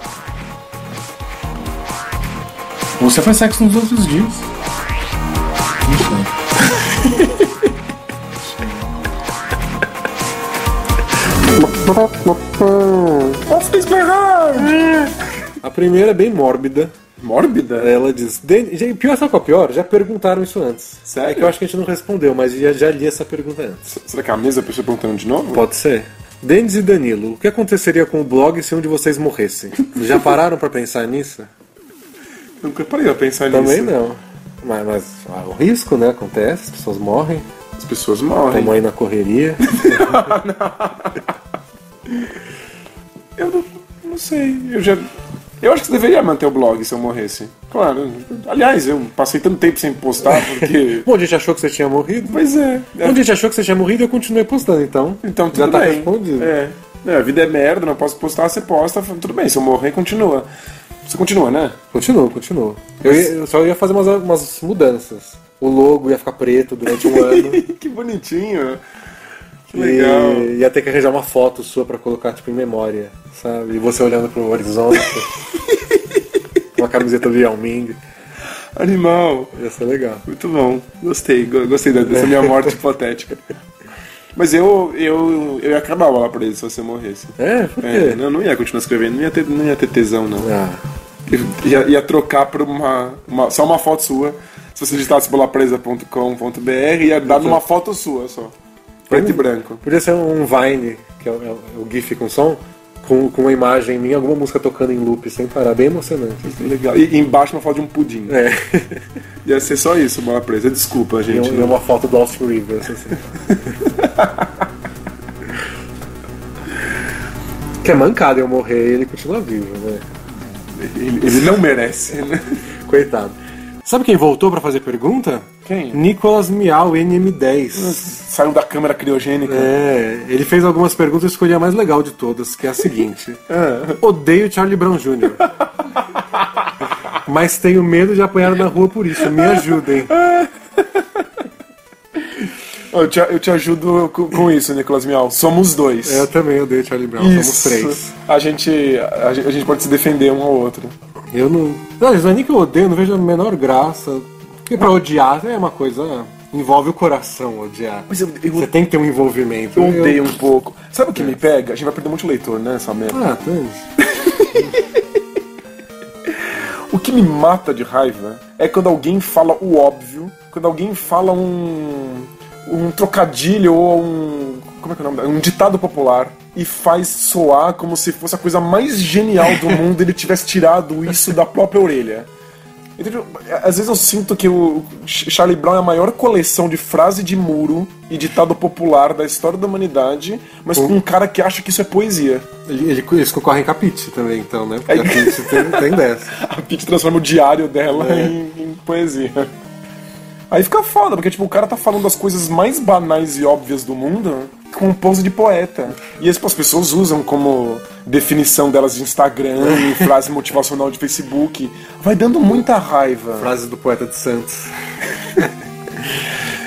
Ou você faz sexo nos outros dias. Não sei. A primeira é bem mórbida. Mórbida? Ela diz. "Den- Pior, sabe qual é pior? Já perguntaram isso antes. Sério? É que eu acho que a gente não respondeu, mas já, já li essa pergunta antes. Será que a mesma pessoa perguntando de novo? Pode ser. Denis e Danilo, o que aconteceria com o blog se um de vocês morresse? Já pararam pra pensar nisso? Nunca parei pra pensar Também nisso. não. Mas, mas ah, o risco, né? Acontece, as pessoas morrem, As pessoas morrem. estão aí na correria. Eu não, não sei. Eu já. Eu acho que você deveria manter o blog se eu morresse. Claro. Aliás, eu passei tanto tempo sem postar porque. Bom, a gente achou que você tinha morrido. pois é. Bom, a gente achou que você tinha morrido e eu continuei postando, então. Então tudo já tá bem. respondido. É. É, a vida é merda, não posso postar, você posta, tudo bem, se eu morrer, continua. Você continua, né? Continua, continua. Eu, ia- eu só ia fazer umas, umas mudanças. O logo ia ficar preto durante um ano. que bonitinho. Que legal. E ia ter que arranjar uma foto sua pra colocar, tipo, em memória, sabe? E você olhando pro horizonte. uma camiseta do Yao Ming. Animal. Ia ser legal. Muito bom. Gostei, go- gostei dessa minha morte hipotética. Mas eu, eu, eu ia acabar lá preso se você morresse. É, por quê? É, não, não ia continuar escrevendo, não ia ter, não ia ter tesão, não. Ah, Ia, ia trocar por uma, uma- só uma foto sua. Se você digitasse bolapresa.com.br, ia dar numa foto sua só. Preto e branco. podia ser um Vine, que é o, é o GIF com som, com, com uma imagem minha, alguma música tocando em loop sem parar, bem emocionante. assim. Legal. E e embaixo uma foto de um pudim. É, Ia ser só isso, bola presa. Desculpa, gente. um- e uma foto do Austin Rivers, assim. que é mancada eu morrer e ele continua vivo, né? Ele, ele não merece. né? Coitado. Sabe quem voltou pra fazer pergunta? Quem? Nicolas Miau, NM10. Saiu da câmera criogênica. É, ele fez algumas perguntas e escolhi a mais legal de todas, que é a seguinte: Ah. Odeio Charlie Brown Jr. Mas tenho medo de apanhar na rua por isso. Me ajudem. Eu te, eu te ajudo com, com isso, Nicolas Miau. Somos dois. Eu também odeio Charlie Brown. Somos Isso. três. A gente, a, a gente pode se defender um ao outro. Eu não. Não, não é nem que eu odeio, não vejo a menor graça. Porque pra odiar é uma coisa. Envolve o coração odiar. Mas eu, eu, Você tem que ter um envolvimento. eu odeio um pouco. Sabe o que me pega? A gente vai perder muito leitor, né, essa merda. Ah, tem. O que me mata de raiva é quando alguém fala o óbvio, quando alguém fala um, um trocadilho ou um. Como é que é o nome? Um ditado popular e faz soar como se fosse a coisa mais genial do mundo e ele tivesse tirado isso da própria orelha. Entendeu? Às vezes eu sinto que o Charlie Brown é a maior coleção de frase de muro e ditado popular da história da humanidade, mas com um cara que acha que isso é poesia. Ele, ele- eles concorrem com a Pitty também, então, né? Porque É. a Pitty tem, tem dessa. A Pete transforma o diário dela em, em poesia. Aí fica foda, porque tipo, o cara tá falando das coisas mais banais e óbvias do mundo com pose de poeta. E as, as pessoas usam como definição delas de Instagram frase motivacional de Facebook. Vai dando muita raiva. Frase do poeta de Santos.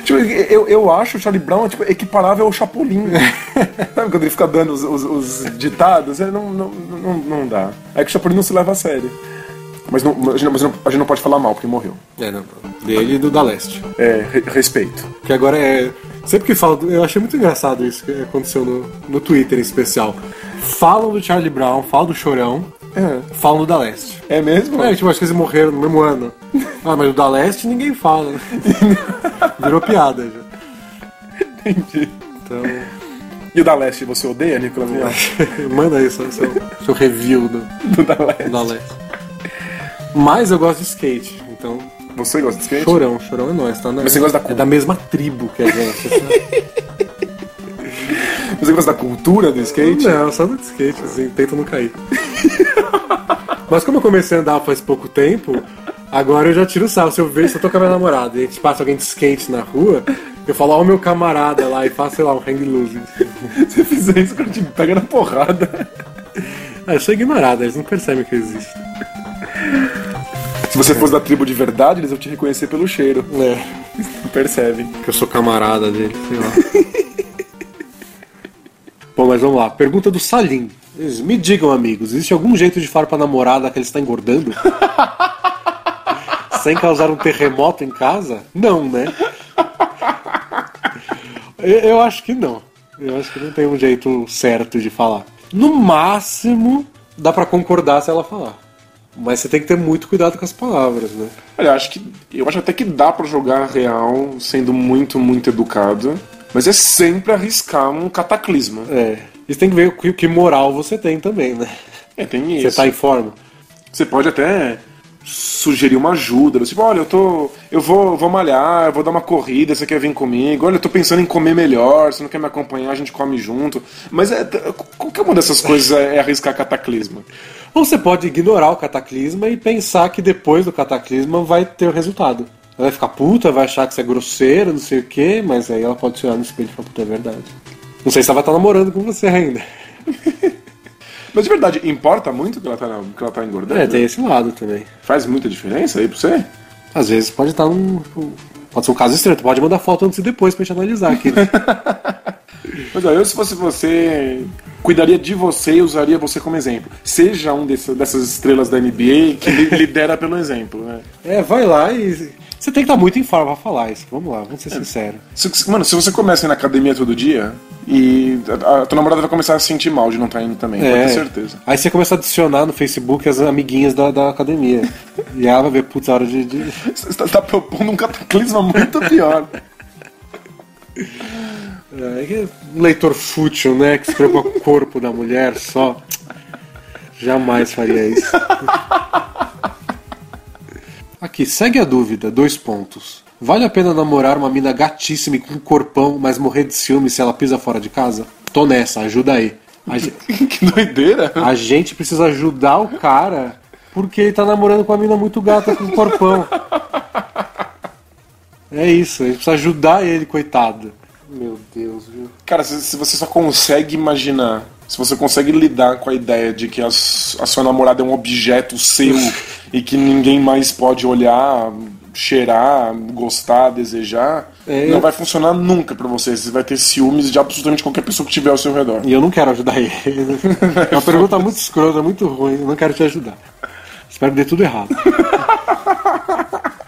Tipo, eu, eu acho o Charlie Brown tipo, equiparável ao Chapolin. Sabe quando ele fica dando os, os- os ditados? Ele não, não, não, não dá. É que o Chapolin não se leva a sério. Mas, não, mas não- a gente não pode falar mal, porque morreu. É, não. Dele e do da Leste. É, re- respeito. Que agora é. Sempre que falo. do- Eu achei muito engraçado isso que aconteceu no, no Twitter em especial. Falam do Charlie Brown, falam do Chorão, É, falam do da Leste. é mesmo? É, tipo, acho que eles morreram no mesmo ano. Ah, mas o da Leste ninguém fala. né? Virou piada já. Entendi. Então. E o da Leste, você odeia, Nicolas? Manda aí seu, seu, seu review do, Do da Leste. da Leste. Mas eu gosto de skate, então. Você gosta de skate? Chorão, chorão é nós, tá? Na, Mas você gosta da É cor? da mesma tribo que a gente. Você gosta da cultura do skate? Não, só no skate, assim, tenta não cair. Mas como eu comecei a andar faz pouco tempo, agora eu já tiro o sarro. Se eu vejo, se eu tô com a minha namorada e a gente passa alguém de skate na rua, eu falo, ó o meu camarada lá e faço, sei lá, um hang loose. Se fizer isso, o cara te pega na porrada. Ah, eu sou ignorado, eles não percebem que eu existo. Se você fosse da tribo de verdade, eles vão te reconhecer pelo cheiro. É, Não percebem. que eu sou camarada dele, sei lá. Bom, mas vamos lá. Pergunta do Salim. Me digam, amigos, existe algum jeito de falar pra namorada que ele está engordando? Sem causar um terremoto em casa? Não, né? Eu, eu acho que não. Eu acho que não tem um jeito certo de falar. No máximo, dá pra concordar se ela falar. Mas você tem que ter muito cuidado com as palavras, né? Olha, eu acho que. Eu acho até que dá pra jogar real sendo muito, muito educado. Mas é sempre arriscar um cataclisma. É. E tem que ver que, que moral você tem também, né? É, tem isso. Você tá em forma. Você pode até sugerir uma ajuda, tipo, olha, eu tô. Eu vou, vou malhar, eu vou dar uma corrida, você quer vir comigo? Olha, eu tô pensando em comer melhor, você não quer me acompanhar, a gente come junto. Mas é, qualquer uma dessas coisas é, é arriscar cataclisma. Ou você pode ignorar o cataclisma e pensar que depois do cataclisma vai ter o resultado. Ela vai ficar puta, vai achar que você é grosseiro, não sei o quê, mas aí ela pode se olhar no espelho e falar, puta, é verdade. Não sei se ela vai estar namorando com você ainda. Mas de verdade, importa muito que ela tá, que ela tá engordando? É, tem esse lado também. Faz muita diferença aí pra você? Às vezes pode estar um. Pode ser um caso estranho, tu pode mandar foto antes e depois pra gente analisar aqui. Mas ó, eu se fosse você, cuidaria de você e usaria você como exemplo. Seja um desse- dessas estrelas da NBA que li- lidera pelo exemplo, né? é, vai lá e. Você tem que estar muito em forma pra falar isso. Vamos lá, vamos ser sinceros. Se- Mano, se você começa a ir na academia todo dia e a, a tua namorada vai começar a se sentir mal de não estar indo também, pode ter certeza. Aí você começa a adicionar no Facebook as amiguinhas da, da academia. e ela vai ver, putz, a hora de. de- Você tá, tá propondo um cataclisma muito pior. É, que um leitor fútil, né? Que com o corpo da mulher só. Jamais faria isso. Aqui, segue a dúvida, dois pontos. Vale a pena namorar uma mina gatíssima e com um corpão, mas morrer de ciúme se ela pisa fora de casa? Tô nessa, ajuda aí. Ge- que doideira. a gente precisa ajudar o cara porque ele tá namorando com uma mina muito gata com um corpão. É isso, a gente precisa ajudar ele, coitado. Meu Deus, viu? Cara, se, se você só consegue imaginar, se você consegue lidar com a ideia de que a, a sua namorada é um objeto seu e que ninguém mais pode olhar, cheirar, gostar, desejar, É, não eu- vai funcionar nunca pra você. Você vai ter ciúmes de absolutamente qualquer pessoa que tiver ao seu redor. E eu não quero ajudar ele. É uma pergunta muito escrota, muito ruim. Eu não quero te ajudar. Espero que dê tudo errado.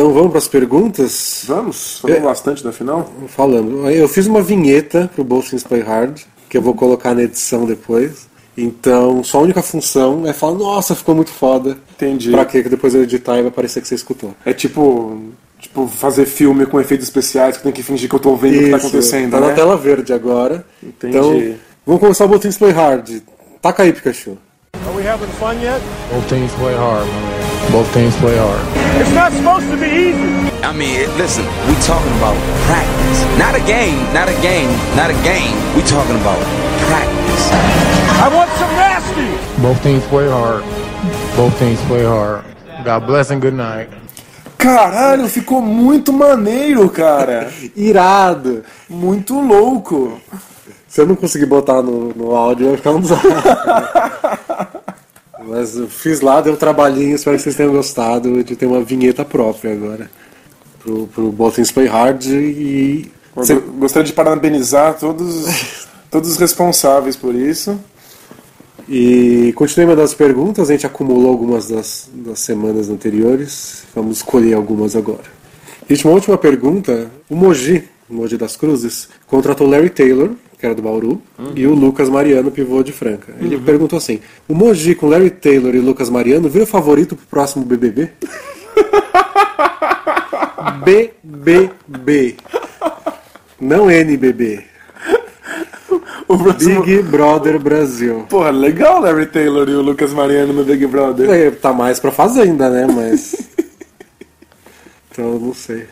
Então vamos para as perguntas? Vamos? Falando É. bastante da final? Falando. Eu fiz uma vinheta pro Both Things Play Hard, que eu vou colocar na edição depois. Então, sua única função é falar, nossa, ficou muito foda. Entendi. Pra quê? Que depois eu editar e vai parecer que você escutou. É tipo, tipo fazer filme com efeitos especiais que tem que fingir que eu tô vendo o que tá acontecendo, tá né? na tela verde agora. Entendi. Então, vamos começar o Both Things Play Hard. Taca aí, Pikachu. Both teams play hard, my man. Both teams play hard. I mean, listen, we talking about practice. Not a game, not a game, not a game. We talking about practice. Both teams play hard. Both teams play hard. God bless and good night. Caralho, ficou muito maneiro, cara. Irado! Muito louco. Se eu não conseguir botar no, no áudio, vai ficar um desastre. Mas eu fiz lá, deu um trabalhinho, espero que vocês tenham gostado de ter uma vinheta própria agora. Pro, pro Both Things Play Hard e. Cê- Gostaria de parabenizar todos, todos os responsáveis por isso. E continue mandando as perguntas, a gente acumulou algumas das, das semanas anteriores, vamos escolher algumas agora. Gente, uma última pergunta: o Mogi, o Mogi das Cruzes, contratou Larry Taylor, que era do Bauru, e o Lucas Mariano, pivô de Franca. Ele perguntou assim: o Mogi com Larry Taylor e Lucas Mariano vira favorito pro próximo BBB? BBB. Não NBB. O próximo... Big Brother Brasil. Porra, legal Larry Taylor e o Lucas Mariano no Big Brother. É, tá mais pra Fazenda, né? Mas. então, não sei.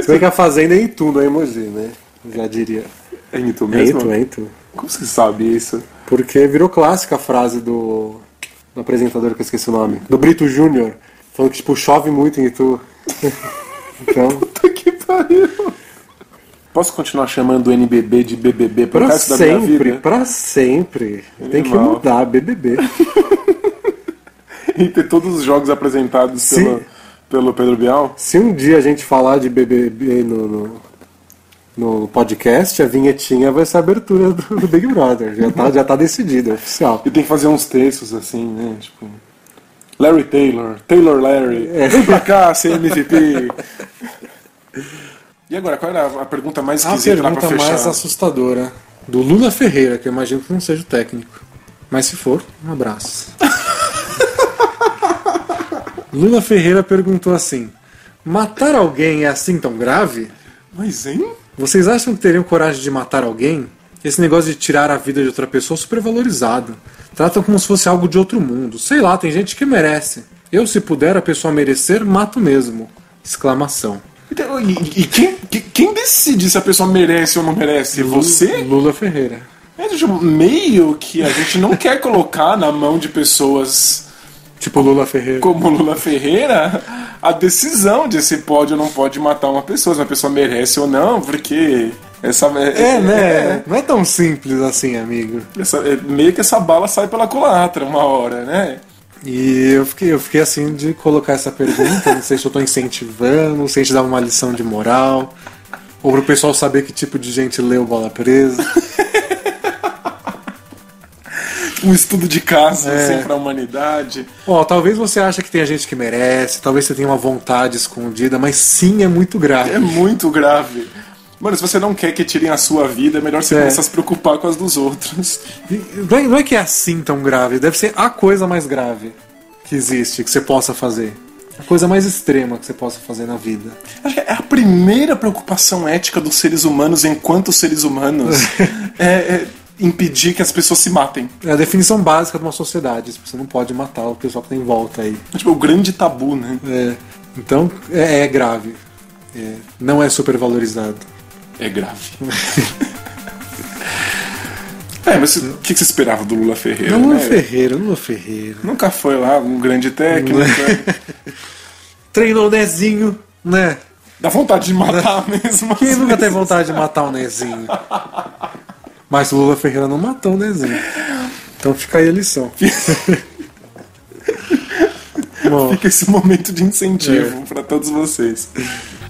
Se bem que a Fazenda é em tu, não é emoji, né? Já diria. É em tu É em mesmo? tu, é tu. Como você sabe isso? Porque virou clássica a frase do, do apresentador que eu esqueci o nome. Do Brito Júnior. Falando que, tipo, chove muito em Itu. então, Puta que pariu. Posso continuar chamando o NBB de BBB pro pra da minha sempre, vida? pra sempre. Tem que mudar, BBB. E ter todos os jogos apresentados pelo, pelo Pedro Bial? Se um dia a gente falar de BBB no, no, no podcast, a vinhetinha vai ser a abertura do, Big Brother. Já tá, já tá decidido, é oficial. E tem que fazer uns textos assim, né? Tipo. Larry Taylor, Taylor Larry, É. vem pra cá, ser MVP. E agora, qual era a pergunta mais A esquisita lá pra pergunta fechar? mais assustadora do Lula Ferreira, que eu imagino que não seja o técnico. Mas se for, um abraço. Lula Ferreira perguntou assim: Matar alguém é assim tão grave? Mas, hein? Vocês acham que teriam coragem de matar alguém? Esse negócio de tirar a vida de outra pessoa é super valorizado. Tratam como se fosse algo de outro mundo. Sei lá, tem gente que merece. Eu, se puder, a pessoa merecer, mato mesmo. Exclamação. Então, e, e quem, que- quem decide se a pessoa merece ou não merece? Você? Lula Ferreira. É meio que a gente não quer colocar na mão de pessoas Tipo Lula Ferreira. como Lula Ferreira a decisão de se pode ou não pode matar uma pessoa, se uma pessoa merece ou não, porque essa É, né? Não é tão simples assim, amigo. essa- é, meio que essa bala sai pela culatra uma hora, né? E eu fiquei, eu fiquei assim de colocar essa pergunta. Não sei se eu tô incentivando, não sei se dá uma lição de moral. Ou pro pessoal saber que tipo de gente leu Bola Presa. Um estudo de caso É. assim pra humanidade. Ó, talvez você ache que tem gente que merece, talvez você tenha uma vontade escondida, mas sim é muito grave. É muito grave. Mano, se você não quer que tirem a sua vida, é melhor você É. começar a se preocupar com as dos outros. Não é, não é que é assim tão grave, deve ser a coisa mais grave que existe, que você possa fazer. A coisa mais extrema que você possa fazer na vida. Acho que é a primeira preocupação ética dos seres humanos enquanto seres humanos. é, é impedir que as pessoas se matem. É a definição básica de uma sociedade. Você não pode matar o pessoal que tem em volta aí. Tipo, o grande tabu, né? É, então é, é grave. É, não é super valorizado. É grave. é, mas o que você esperava do Lula Ferreira, Lula né? Ferreira, Lula Ferreira. Nunca foi lá um grande técnico. né? Treinou o Nezinho, né? Dá vontade de matar mesmo. Quem nunca vezes. vontade de matar o Nezinho? Mas o Lula Ferreira não matou o Nezinho. Então fica aí a lição. Bom, Fica esse momento de É. incentivo pra todos vocês.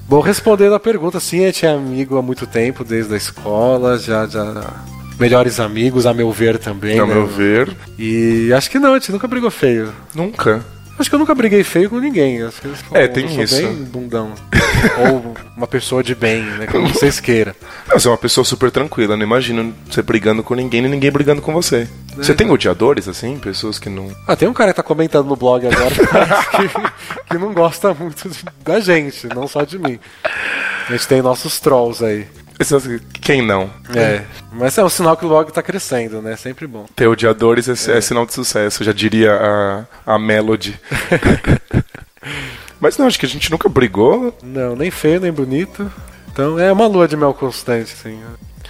Bom, respondendo a pergunta, sim, a gente é amigo há muito tempo, desde a escola, já, já. Melhores amigos, a meu ver também. Ao né? meu ver, E acho que não, a gente nunca brigou feio. nunca. Acho que eu nunca briguei feio com ninguém. Acho que É, tem eu isso. bem bundão. Ou uma pessoa de bem, né? Como vocês queiram. Não, Você é uma pessoa super tranquila, não imagino você brigando com ninguém e ninguém brigando com você. Você tem odiadores, assim? Pessoas que não. Ah, tem um cara que tá comentando no blog agora que, que, que não gosta muito de- da gente, não só de mim. A gente tem nossos trolls aí. Quem não? É. Mas é um sinal que o blog tá crescendo, né? Sempre bom. Ter odiadores é, é sinal de sucesso, já diria a, a Melody. Mas não, acho que a gente nunca brigou. Não, nem feio, nem bonito. Então é uma lua de mel constante, assim.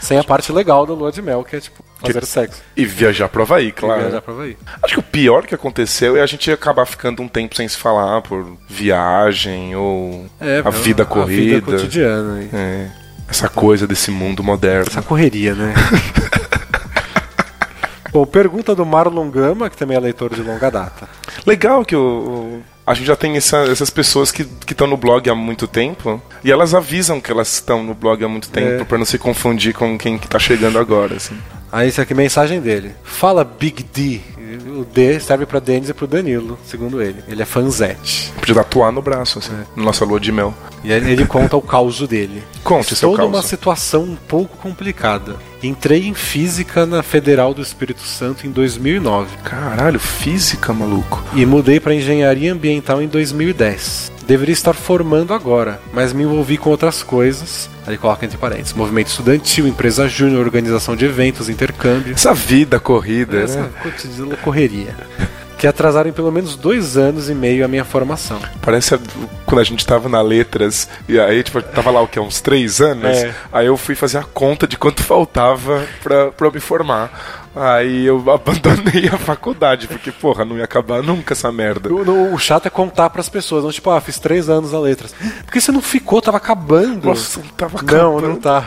Sem a parte legal da lua de mel, que é tipo fazer sexo. E viajar pro Havaí, claro. Viajar pra Havaí. Acho que o pior que aconteceu é a gente acabar ficando um tempo sem se falar por viagem ou É, a vida A vida corrida. cotidiana. É, essa coisa desse mundo moderno. Essa correria, né? Bom, pergunta do Marlon Gama, que também é leitor de longa data. Legal que o, o- a gente já tem essa- essas pessoas que estão no blog há muito tempo e elas avisam que elas estão no blog há muito tempo É. pra não se confundir com quem que tá chegando agora, assim. Aí, isso aqui é mensagem dele. Fala Big D. O D serve pra Denis e pro Danilo, segundo ele. Ele é fanzete. Podia tatuar no braço, assim, na nossa lua de mel. E aí ele conta o caos dele. Conte seu Estou numa caos. situação um pouco complicada. Entrei em física na Federal do Espírito Santo em 2009 Caralho, física, maluco. e mudei para engenharia ambiental em 2010. Deveria estar formando agora, mas me envolvi com outras coisas. Aí coloca entre parênteses: movimento estudantil, empresa júnior, organização de eventos, intercâmbio. Essa vida corrida, Essa né? cotidiana correria. Que atrasaram em pelo menos dois anos e meio a minha formação. Parece quando a gente tava na letras, e aí, tipo, tava lá o que? Uns três anos? É. Aí eu fui fazer a conta de quanto faltava pra, pra eu me formar. Aí eu abandonei a faculdade, porque, porra, não ia acabar nunca essa merda. O, no- o chato é contar pras pessoas, não tipo, ah, fiz três anos a letras. Porque você não ficou, tava acabando. Nossa, não tava não, acabando. não tá.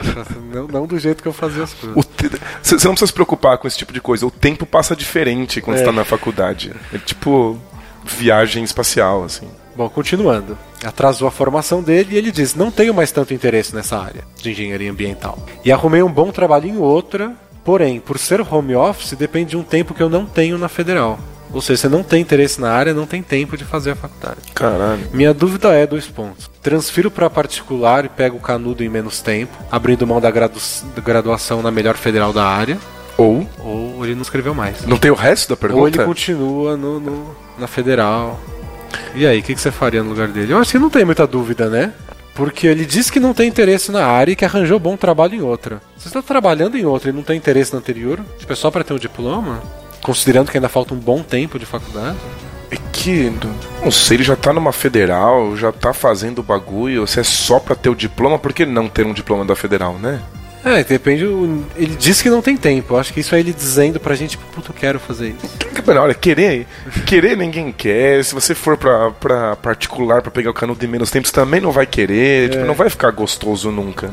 Não, não do jeito que eu fazia as coisas. Te- Você você não precisa se preocupar com esse tipo de coisa. O tempo passa diferente quando É. você tá na faculdade. É tipo viagem espacial, assim. Bom, continuando. Atrasou a formação dele e ele diz: Não tenho mais tanto interesse nessa área de engenharia ambiental. E arrumei um bom trabalho em outra, porém, por ser home office, depende de um tempo que eu não tenho na federal. Ou seja, você não tem interesse na área, não tem tempo de fazer a faculdade. Caralho. Minha dúvida é dois pontos. Transfiro para particular e pego o canudo em menos tempo, abrindo mão da, gradu- graduação na melhor federal da área, Ou, ou ele não escreveu mais. não tem o resto da pergunta? Ou ele continua no, no- na federal. E aí, o que, que você faria no lugar dele? Eu acho que não tem muita dúvida, né? Porque ele diz que não tem interesse na área e que arranjou bom trabalho em outra. Você está trabalhando em outra e não tem interesse na anterior? Tipo, é só para ter um diploma? Considerando que ainda falta um bom tempo de faculdade? É que, não sei, ele já tá numa federal, já tá fazendo bagulho, se é só pra ter o diploma, por que não ter um diploma da federal, né? É, depende. Ele diz que não tem tempo. Eu acho que isso é ele dizendo pra gente, tipo, puta, eu quero fazer isso. Mano, olha, querer, querer ninguém quer. Se você for pra, pra particular pra pegar o canudo em menos tempo, você também não vai querer. Tipo, não vai ficar gostoso nunca.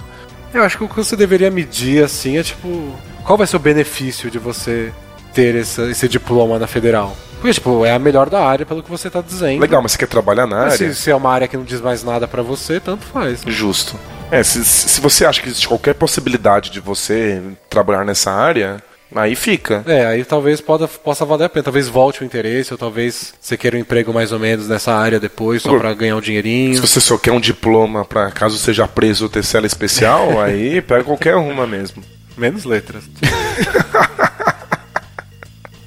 Eu acho que o que você deveria medir, assim, é tipo. Qual vai ser o benefício de você ter essa- esse diploma na federal? Porque, tipo, é a melhor da área, pelo que você tá dizendo. Legal, mas você quer trabalhar na Mas área? se, se é uma área que não diz mais nada pra você, tanto faz. Justo. É, se, se você acha que existe qualquer possibilidade de você trabalhar nessa área, aí fica. É, aí talvez possa, possa valer a pena. Talvez volte o interesse, ou talvez você queira um emprego mais ou menos nessa área depois, só pra ganhar um dinheirinho. Se você só quer um diploma pra caso seja preso ou ter cela especial, aí pega qualquer uma mesmo. Menos letras.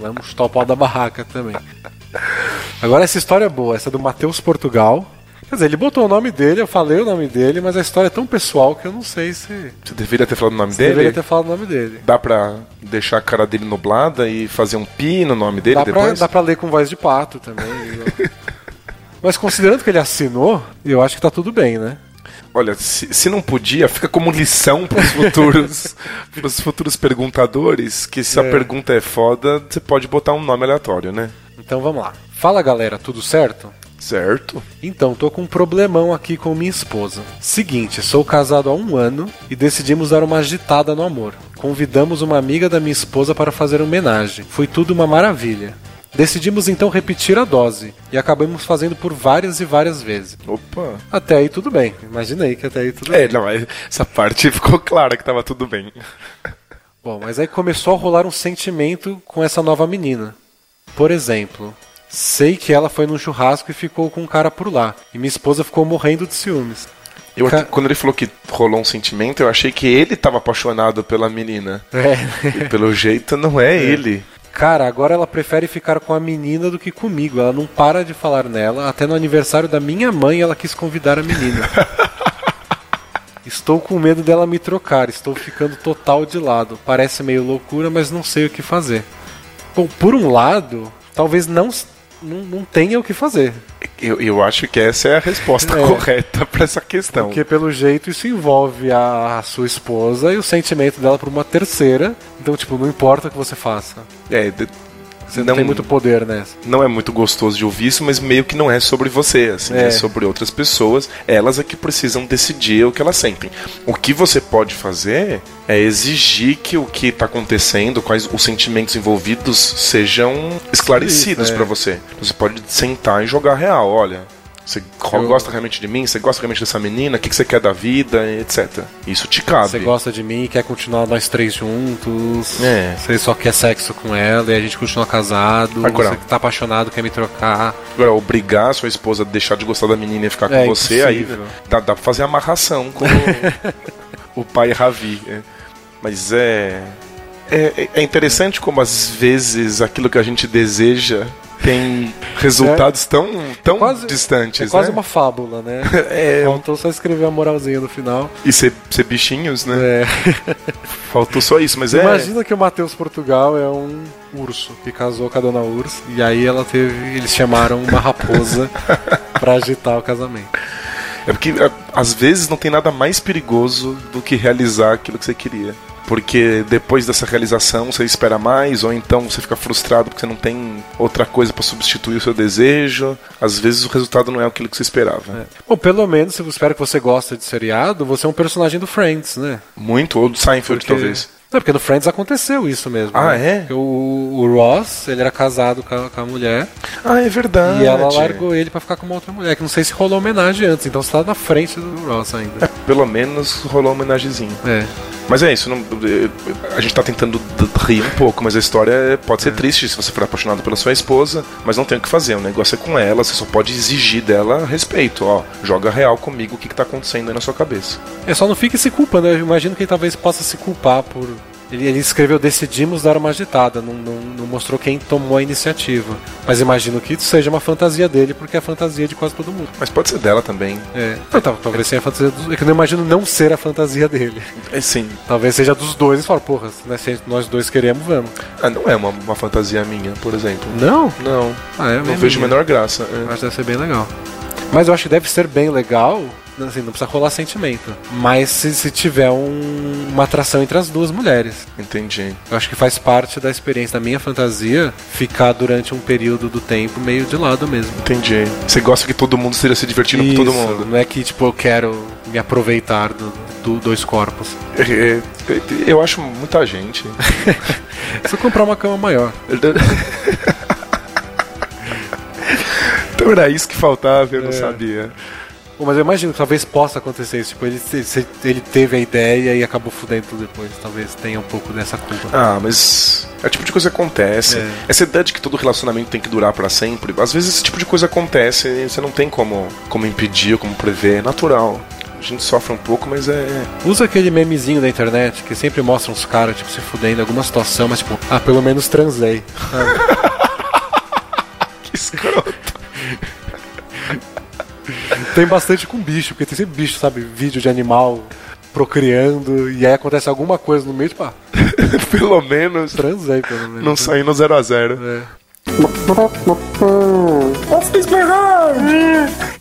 Vamos chutar o pau da barraca também. Agora essa história é boa, essa é do Matheus Portugal. Quer dizer, ele botou o nome dele, eu falei o nome dele, mas a história é tão pessoal que eu não sei se. Você deveria ter falado o nome se dele? deveria ter falado o nome dele. Dá pra deixar a cara dele nublada e fazer um pi no nome dele Dá pra, depois? dá pra ler com voz de pato também. mas considerando que ele assinou, eu acho que tá tudo bem, né? Olha, se, se não podia, fica como lição pros futuros, pros futuros perguntadores, que se a É. pergunta é foda, você pode botar um nome aleatório, né? Então vamos lá. Fala galera, tudo certo? Certo? Então, tô com um problemão aqui com minha esposa. Seguinte, sou casado há um ano e decidimos dar uma agitada no amor. Convidamos uma amiga da minha esposa para fazer homenagem. Foi tudo uma maravilha. Decidimos então repetir a dose e acabamos fazendo por várias e várias vezes. Opa. Até aí tudo bem. Imagina aí que até aí tudo É, bem. não, mas essa parte ficou clara que tava tudo bem. Bom, mas aí começou a rolar um sentimento com essa nova menina. Por exemplo, sei que ela foi num churrasco e ficou com um cara por lá. E minha esposa ficou morrendo de ciúmes. Eu, Ca- quando ele falou que rolou um sentimento, eu achei que ele tava apaixonado pela menina. É. E pelo jeito não é, ele. Cara, agora ela prefere ficar com a menina do que comigo. Ela não para de falar nela. Até no aniversário da minha mãe ela quis convidar a menina. Estou com medo dela me trocar. Estou ficando total de lado. Parece meio loucura, mas não sei o que fazer. Bom, por um lado, talvez não, não, não tenha o que fazer. Eu, eu acho que essa é a resposta É. correta pra essa questão. Porque pelo jeito isso envolve a, a sua esposa e o sentimento dela por uma terceira. Então, tipo, não importa o que você faça. É, Você não, tem muito poder nessa. não é muito gostoso de ouvir isso, mas meio que não é sobre você, assim, É. é, sobre outras pessoas. Elas é que precisam decidir o que elas sentem. O que você pode fazer é exigir que o que está acontecendo, quais os sentimentos envolvidos sejam esclarecidos é. pra você. Você pode sentar e jogar real, olha. Você Eu- gosta realmente de mim? Você gosta realmente dessa menina? O que você quer da vida? Etc. Isso te cabe. Você gosta de mim, quer continuar nós três juntos. É. Você só quer sexo com ela e a gente continua casado. Agora- Você que tá apaixonado, quer me trocar. Agora, obrigar a sua esposa a deixar de gostar da menina e ficar com É você, aí impossível. dá, dá pra fazer amarração com o, o pai Ravi. é. Mas é, é. É interessante como às vezes aquilo que a gente deseja tem resultados tão, tão distantes. É quase né? uma fábula, né? É, Faltou só escrever a moralzinha no final. e ser, ser bichinhos, né? É. Faltou só isso, mas é. Imagina que o Matheus Portugal é um urso que casou com a dona Urso. E aí ela teve. Eles chamaram uma raposa pra agitar o casamento. É porque é, às vezes não tem nada mais perigoso do que realizar aquilo que você queria. Porque depois dessa realização você espera mais, ou então você fica frustrado porque você não tem outra coisa pra substituir o seu desejo. Às vezes o resultado não é aquilo que você esperava. Bom, pelo menos, se eu espero que você gosta de seriado, você é um personagem do Friends, né? Muito, ou do Seinfeld, Porque- talvez. Não, porque no Friends aconteceu isso mesmo. Ah, né? é? O, o Ross, ele era casado com a, com a mulher Ah, é verdade. e ela largou ele pra ficar com uma outra mulher, que não sei se rolou homenagem antes, então você tá na frente do Ross ainda. Pelo menos rolou uma homenagemzinha. É. Mas é isso, não- a gente tá tentando rir um pouco, mas a história é- pode ser triste se você for apaixonado pela sua esposa, mas não tem o que fazer, o negócio é com ela, você só pode exigir dela respeito, ó, joga real comigo o que, que tá acontecendo aí na sua cabeça. É só não fique se culpando, eu imagino que ele talvez possa se culpar por. Ele, ele escreveu decidimos dar uma agitada, não, não, não mostrou quem tomou a iniciativa. Mas imagino que isso seja uma fantasia dele, porque é a fantasia de quase todo mundo. Mas pode ser dela também. É. Não, tal- talvez seja a fantasia dos. É que eu não imagino não ser a fantasia dele. É sim. Talvez seja dos dois e fala, porra, né, se nós dois queremos, vamos. Ah, não é uma, uma fantasia minha, por exemplo. Não? Não, Ah, é não vejo a menor graça. é. Acho que deve ser bem legal. Mas eu acho que deve ser bem legal, assim, não precisa rolar sentimento. Mas se, se tiver um- uma atração entre as duas mulheres. Entendi. Eu acho que faz parte da experiência da minha fantasia ficar durante um período do tempo meio de lado mesmo. Entendi. Você gosta que todo mundo esteja se divertindo com todo Isso, mundo. Não é que tipo eu quero me aproveitar do, do dois corpos. É, é, eu acho muita gente. Se eu comprar uma cama maior. então era isso que faltava, eu não É. sabia. Mas eu imagino que talvez possa acontecer isso. Tipo, ele, ele teve a ideia e acabou fudendo tudo depois. Talvez tenha um pouco dessa culpa. Ah, mas é o tipo de coisa que acontece. É. Essa ideia de que todo relacionamento tem que durar pra sempre, às vezes esse tipo de coisa acontece e você não tem como, como impedir ou como prever, é natural. A gente sofre um pouco, mas é. Usa aquele memezinho da internet que sempre mostra uns caras, tipo, se fudendo em alguma situação, mas tipo, ah, pelo menos transei. Que escroto. Tem bastante com bicho, porque tem sempre bicho, sabe? Vídeo de animal procriando, e aí acontece alguma coisa no meio, tipo, ah, Pelo menos transei pelo menos. não sair no 0x0. É.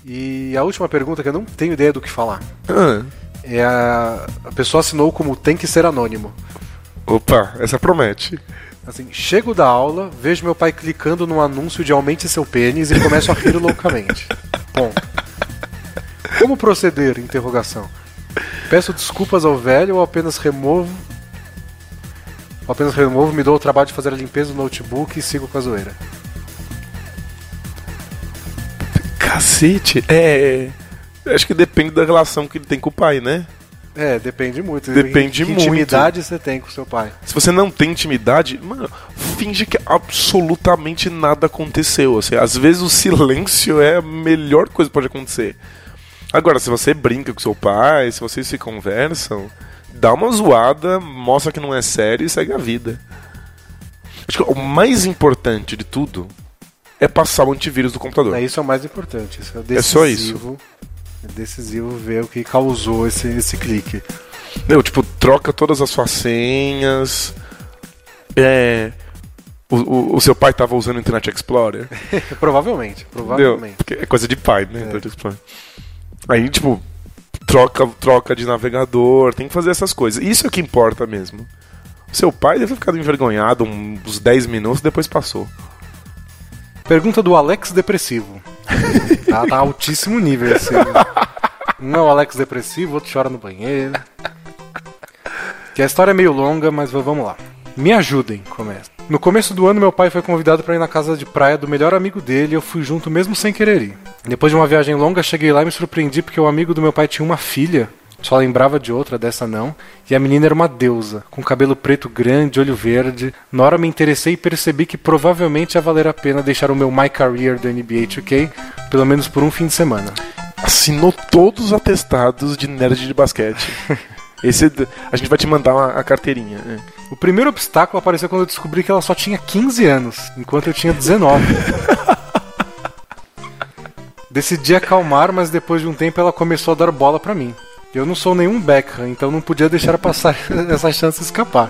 E a última pergunta, que eu não tenho ideia do que falar. Ah, É a, a pessoa assinou como tem que ser anônimo. opa, essa promete. Assim, chego da aula, vejo meu pai clicando no anúncio de aumente seu pênis e começo a rir loucamente. Ponto. Como proceder? Interrogação. Peço desculpas ao velho ou apenas removo. Ou apenas removo, me dou o trabalho de fazer a limpeza do notebook e sigo com a zoeira. Cacete, é. Acho que depende da relação que ele tem com o pai, né? É, depende muito. Depende que muito. intimidade você tem com seu pai. Se você não tem intimidade, mano, finge que absolutamente nada aconteceu. Assim, às vezes o silêncio é a melhor coisa que pode acontecer. Agora, se você brinca com seu pai, se vocês se conversam, dá uma zoada, mostra que não é sério e segue a vida. Acho que o mais importante de tudo é passar o antivírus do computador. É, isso é o mais importante. Isso é, decisivo, É só isso. É decisivo ver o que causou esse, esse clique. Meu, tipo, troca todas as suas senhas. É. O, o, o seu pai tava usando o Internet Explorer. provavelmente, Entendeu? provavelmente. Porque é coisa de pai, né? Internet Explorer. Aí, tipo, troca, troca de navegador, tem que fazer essas coisas. Isso é o que importa mesmo. O seu pai deve ter ficado envergonhado uns 10 minutos depois passou. Pergunta do Alex Depressivo. tá, tá altíssimo nível esse. Um é Alex Depressivo, outro chora no banheiro. Que a história é meio longa, mas vamos lá. Me ajudem, começa. No começo do ano, meu pai foi convidado para ir na casa de praia do melhor amigo dele e eu fui junto mesmo sem querer ir. Depois de uma viagem longa, cheguei lá e me surpreendi porque o amigo do meu pai tinha uma filha. Só lembrava de outra, dessa não. E a menina era uma deusa, com cabelo preto grande, olho verde. Na hora me interessei e percebi que provavelmente ia valer a pena deixar o meu My Career do NBA 2K, pelo menos por um fim de semana. Assinou todos os atestados de nerd de basquete. Esse, a gente vai te mandar uma, a carteirinha. né? O primeiro obstáculo apareceu quando eu descobri que ela só tinha 15 anos, enquanto eu tinha 19. Decidi acalmar, mas depois de um tempo ela começou a dar bola pra mim. Eu não sou nenhum Beckham, então não podia deixar passar essa chance escapar.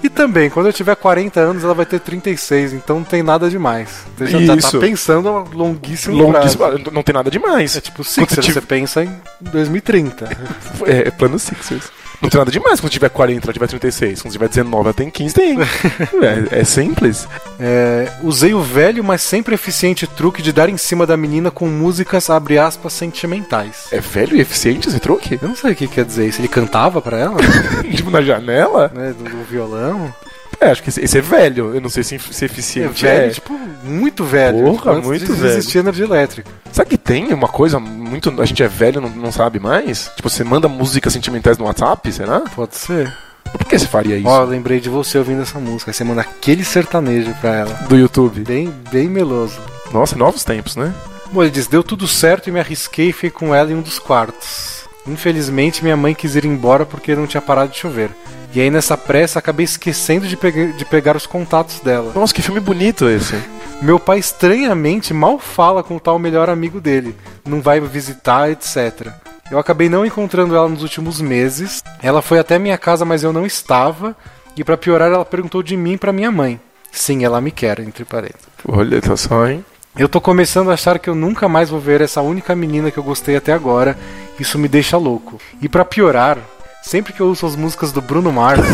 E também, quando eu tiver 40 anos, ela vai ter 36, então não tem nada demais. Você já tá- tá, Isso. pensando a longuíssimo, Longuíssimo, prazo. não tem nada demais. É tipo Sixers, tiver- você pensa em 2030. É, é plano Sixers. Não tem nada demais quando tiver 40, ela tiver 36. Quando tiver 19, ela tem 15, tem. é, é simples. É, usei o velho, mas sempre eficiente truque de dar em cima da menina com músicas, abre aspas, sentimentais. É velho e eficiente esse truque? Eu não sei o que quer dizer isso. Ele cantava pra ela, tipo, na janela? né? Do, do violão. É, acho que esse, é velho. Eu não sei se, se é É eficiente. velho, é. tipo, muito velho. Porra, tipo, muito de velho. existir energia elétrica. Sabe que tem uma coisa muito. A gente é velho não, não sabe mais? Tipo, você manda músicas sentimentais no WhatsApp, será? Pode ser. Por que você faria isso? Ó, eu lembrei de você ouvindo essa música. Aí você manda aquele sertanejo pra ela. Do YouTube. Bem, bem meloso. Nossa, novos tempos, né? Bom, ele diz: deu tudo certo e me arrisquei e fiquei com ela em um dos quartos. Infelizmente, minha mãe quis ir embora porque não tinha parado de chover. E aí, nessa pressa, acabei esquecendo de, pega- de pegar os contatos dela. Nossa, que filme bonito esse. Meu pai estranhamente mal fala com o tal melhor amigo dele, não vai visitar, etc. Eu acabei não encontrando ela nos últimos meses. Ela foi até minha casa, mas eu não estava. E pra piorar, ela perguntou de mim pra minha mãe. Sim, ela me quer, entre parênteses. Olha, tá só, hein? Eu tô começando a achar que eu nunca mais vou ver essa única menina que eu gostei até agora. Isso me deixa louco. E pra piorar, sempre que eu ouço as músicas do Bruno Mars.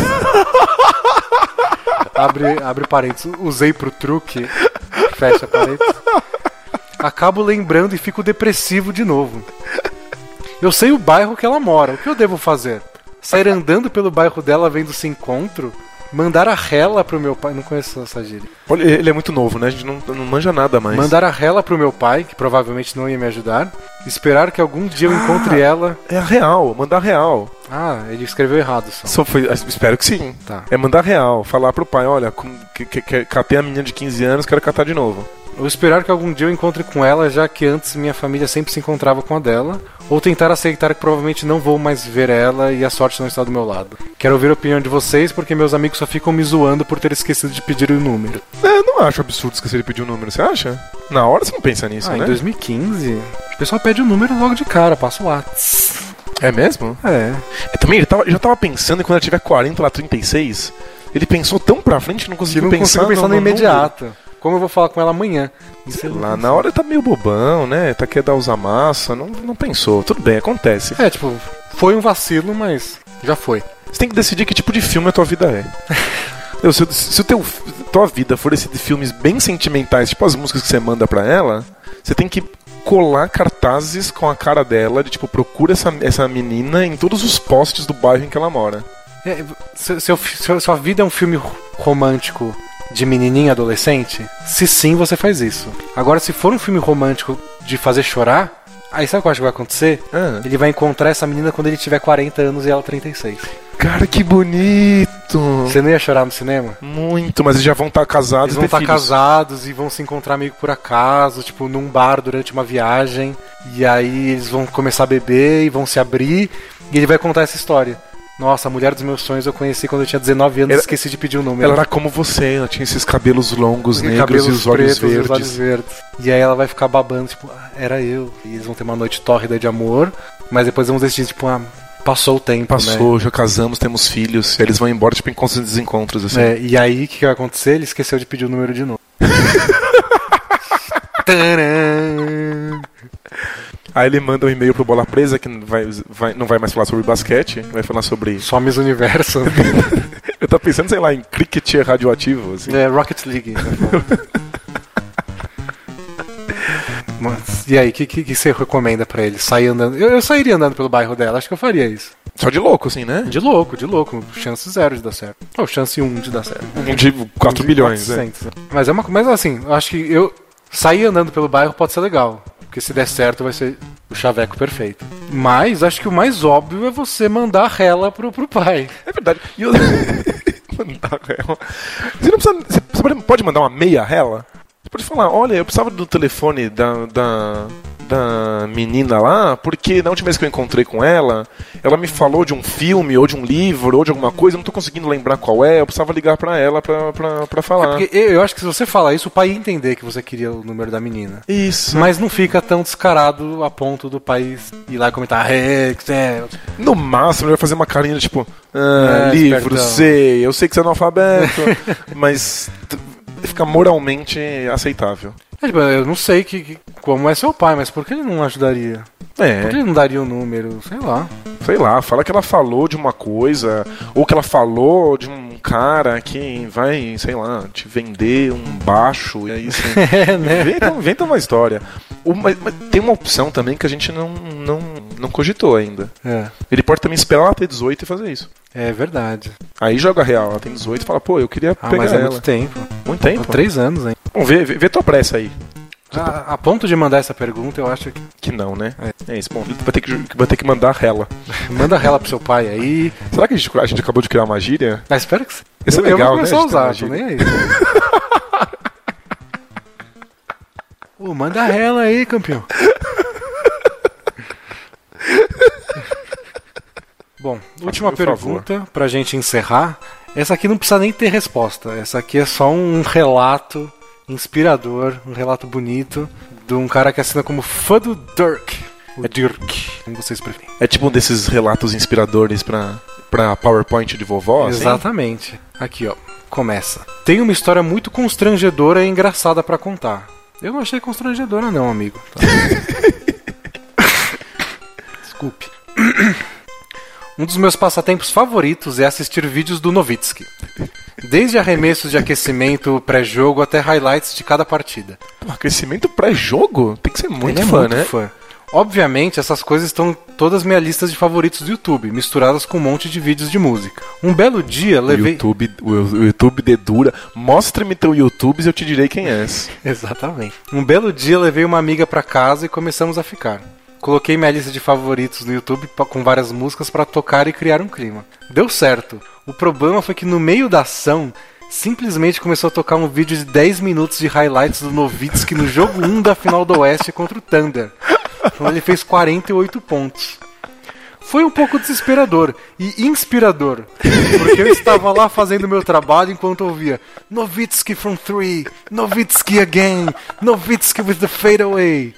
abre, abre parênteses, usei pro truque. Fecha parênteses. Acabo lembrando e fico depressivo de novo. Eu sei o bairro que ela mora. O que eu devo fazer? Sair andando pelo bairro dela vendo se encontro? Mandar a rela pro meu pai. Não conheço essa gíria. Olha, ele é muito novo, né? A gente não, não manja nada mais. Mandar a rela pro meu pai, que provavelmente não ia me ajudar. Esperar que algum dia eu encontre ela. É a real, mandar real. Ah, ele escreveu errado só. Só foi, espero que sim. Tá. É mandar real, falar pro pai, olha, com- que, que, que- catei a menina de 15 anos, quero catar de novo. Ou esperar que algum dia eu encontre com ela, já que antes minha família sempre se encontrava com a dela. Ou tentar aceitar que provavelmente não vou mais ver ela e a sorte não está do meu lado. Quero ouvir a opinião de vocês, porque meus amigos só ficam me zoando por ter esquecido de pedir o número. É, eu não acho absurdo esquecer de pedir o número, você acha? Na hora você não pensa nisso, Ah, né? em 2015? pessoal pede o número logo de cara, passa o WhatsApp. É mesmo? É. É, também ele tava, já tava pensando em quando ele tiver 40 lá 36. Ele pensou tão pra frente que não Que conseguiu não pensar, pensar no, no número. Como eu vou falar com ela amanhã? Sei lá, na hora tá meio bobão, né? Tá querendo dar usar massa, não, não pensou. Tudo bem, acontece. É, tipo, foi um vacilo, mas já foi. Você tem que decidir que tipo de filme a tua vida é. Eu, se, se o teu, tua vida for esse de filmes bem sentimentais, tipo as músicas que você manda pra ela, você tem que colar cartazes com a cara dela, de tipo, procura essa, essa menina em todos os postes do bairro em que ela mora. É, se, se, eu- se a sua vida é um filme ro- romântico de menininha adolescente, se sim, você faz isso. Agora, se for um filme romântico de fazer chorar, aí sabe o que eu acho que vai acontecer? Ah. Ele vai encontrar essa menina quando ele tiver 40 anos e ela 36. Cara, que bonito! Você não ia chorar no cinema? Muito, mas eles já vão estar casados Eles vão e estar filhos. casados e vão se encontrar meio por acaso, tipo, num bar durante uma viagem. E aí eles vão começar a beber e vão se abrir. E ele vai contar essa história. Nossa, a mulher dos meus sonhos eu conheci quando eu tinha 19 anos e esqueci de pedir o número. Ela era como você, ela tinha esses cabelos longos, negros cabelos e os olhos pretos e verdes. os olhos verdes. E aí ela vai ficar babando, tipo, ah, era eu. E eles vão ter uma noite tórrida de amor, mas depois vão decidir, tipo, ah, passou o tempo, Passou, já casamos, temos filhos. E eles vão embora, tipo, encontros e desencontros, assim. né? É, e aí o que, que vai acontecer? Ele esqueceu de pedir o número de novo. Tcharam! Aí ele manda um e-mail pro Bola Presa, que não vai, vai- não vai mais falar sobre basquete, vai falar sobre. Some os universo. Eu tô pensando, sei lá, em cricket radioativo, assim. é, Rocket League. Mas, e aí, o que, que, que você recomenda pra ele? Sair andando? Eu, eu sairia andando pelo bairro dela, acho que eu faria isso. Só de louco, assim, né? De louco, de louco. Chance zero de dar certo. Ou chance um de dar certo. Um de 4 bilhões, né? 400. Mas é uma mas assim, eu acho que eu sair andando pelo bairro pode ser legal. Porque se der certo vai ser o chaveco perfeito. Mas acho que o mais óbvio é você mandar a rela pro, pro pai. É verdade. E eu... mandar rela. Você não precisa. Você pode- mandar uma meia rela? Você pode falar, olha, eu precisava do telefone da, da, da menina lá, porque na última vez que eu encontrei com ela, ela me falou de um filme, ou de um livro, ou de alguma coisa, eu não tô conseguindo lembrar qual é, eu precisava ligar pra ela pra, pra, pra falar. Porque eu, acho que se você falar isso, o pai ia entender que você queria o número da menina. Isso. Mas não fica tão descarado a ponto do pai ir lá e comentar, é, que é. No máximo, ele vai fazer uma carinha tipo, ah, É, livro, espertão. sei, eu sei que você é analfabeto, mas fica moralmente aceitável. É, tipo, Eu não sei que, que- como é seu pai, mas por que ele não ajudaria? Por que É, ele não daria o número? Sei lá. sei lá, fala que ela falou de uma coisa, ou que ela falou de um cara que vai, sei lá, te vender um baixo, e aí você É, né? inventa, inventa uma história. O- mas, mas tem uma opção também que a gente não, não, não cogitou ainda. É, Ele pode também esperar ela ter 18 e fazer isso. é verdade. Aí joga real, ela tem 18 e fala, pô, eu queria Ah, pegar mas é ela. muito tempo. Muito tempo. Três anos, hein? Bom, vê, vê, vê tua pressa aí. A, a ponto de mandar essa pergunta, eu acho que. Que não, né? É, isso. Bom, vai ter que, vai ter que mandar rela. Manda rela pro seu pai aí. Será que a gente, a gente acabou de criar uma gíria? Ah, espero que. Isso é eu, eu legal, vou começar né, a usar, tô nem aí. Ô, manda rela aí, campeão. Bom, última pergunta pra gente encerrar. Essa aqui não precisa nem ter resposta. Essa aqui é só um relato inspirador, um relato bonito de um cara que assina como fã do Dirk. O Dirk, como vocês preferem. É tipo um desses relatos inspiradores pra, pra PowerPoint de vovó, assim? Exatamente. Aqui, ó. Começa. Tem uma história muito constrangedora e engraçada pra contar. Eu não achei constrangedora, não, amigo. Tá? Desculpe. Um dos meus passatempos favoritos é assistir vídeos do Novitsky. Desde arremessos de aquecimento, pré-jogo até highlights de cada partida. Pô, crescimento pré-jogo? Tem que ser muito Ele é fã, muito né? fã. Obviamente, essas coisas estão todas minhas listas de favoritos do YouTube, misturadas com um monte de vídeos de música. Um belo dia levei. YouTube, o, YouTube dedura. Mostre-me teu YouTube e eu te direi quem és. Exatamente. Um belo dia levei uma amiga pra casa e começamos a ficar. Coloquei minha lista de favoritos no YouTube com várias músicas pra tocar e criar um clima. Deu certo. O problema foi que no meio da ação, simplesmente começou a tocar um vídeo de 10 minutos de highlights do Novitsky no jogo 1 da final do Oeste contra o Thunder. Quando ele fez 48 pontos. Foi um pouco desesperador e inspirador, porque eu estava lá fazendo meu trabalho enquanto ouvia Novitsky from three, Novitsky again, Novitsky with the fadeaway.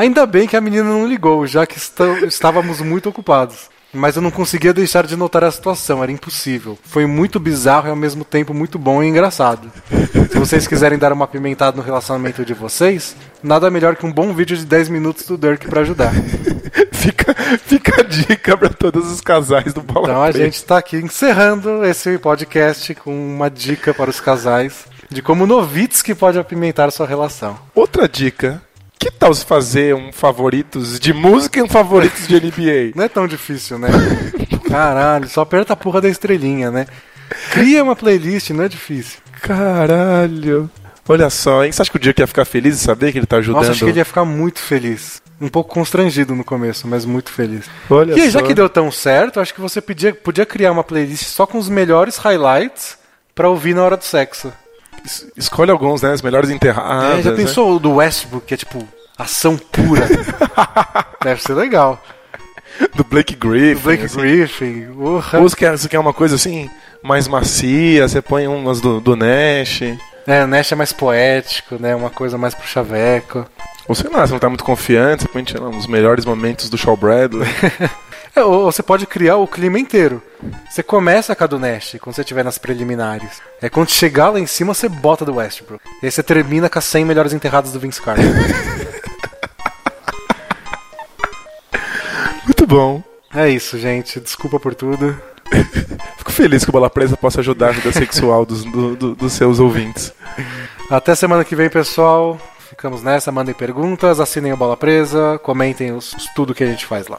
Ainda bem que a menina não ligou, já que está- estávamos muito ocupados. Mas eu não conseguia deixar de notar a situação, era impossível. Foi muito bizarro e ao mesmo tempo muito bom e engraçado. Se vocês quiserem dar uma apimentada no relacionamento de vocês, nada melhor que um bom vídeo de 10 minutos do Dirk pra ajudar. Fica, fica a dica pra todos os casais do Bola Então a gente tá aqui encerrando esse podcast com uma dica para os casais de como Novitsky pode apimentar sua relação. Outra dica. Que tal se fazer um favoritos de música e um favoritos de NBA? Não é tão difícil, né? Caralho, só aperta a porra da estrelinha, né? Cria uma playlist, não é difícil. Caralho. Olha só, hein? Você acha que o Dirk ia ficar feliz de saber que ele tá ajudando? Nossa, acho que ele ia ficar muito feliz. Um pouco constrangido no começo, mas muito feliz. Olha e já só. que deu tão certo, acho que você podia, podia criar uma playlist só com os melhores highlights pra ouvir na hora do sexo. Es- Escolhe alguns, né? Os melhores enterrados. É, já né? pensou o do Westbrook, que é tipo ação pura? Deve ser legal. Do Blake Griffin. Blake assim. Griffin, urra. Ou você quer, você quer uma coisa assim, mais macia, você põe umas do, do Nash. É, o Nash é mais poético, né? Uma coisa mais pro chaveco. Ou sei lá, você não tá muito confiante, você põe lá, uns melhores momentos do Shaw Bradley. É, ou você pode criar o clima inteiro. Você começa com a do Nash, quando você estiver nas preliminares. É quando chegar lá em cima, você bota do Westbrook. E aí você termina com as 100 melhores enterradas do Vince Carter. muito bom. é isso, gente. Desculpa por tudo. Fico feliz que o Bola Presa possa ajudar a vida sexual dos, do- do- dos seus ouvintes. Até semana que vem, pessoal. Ficamos nessa. Mandem perguntas, assinem a bola presa, comentem os, tudo que a gente faz lá.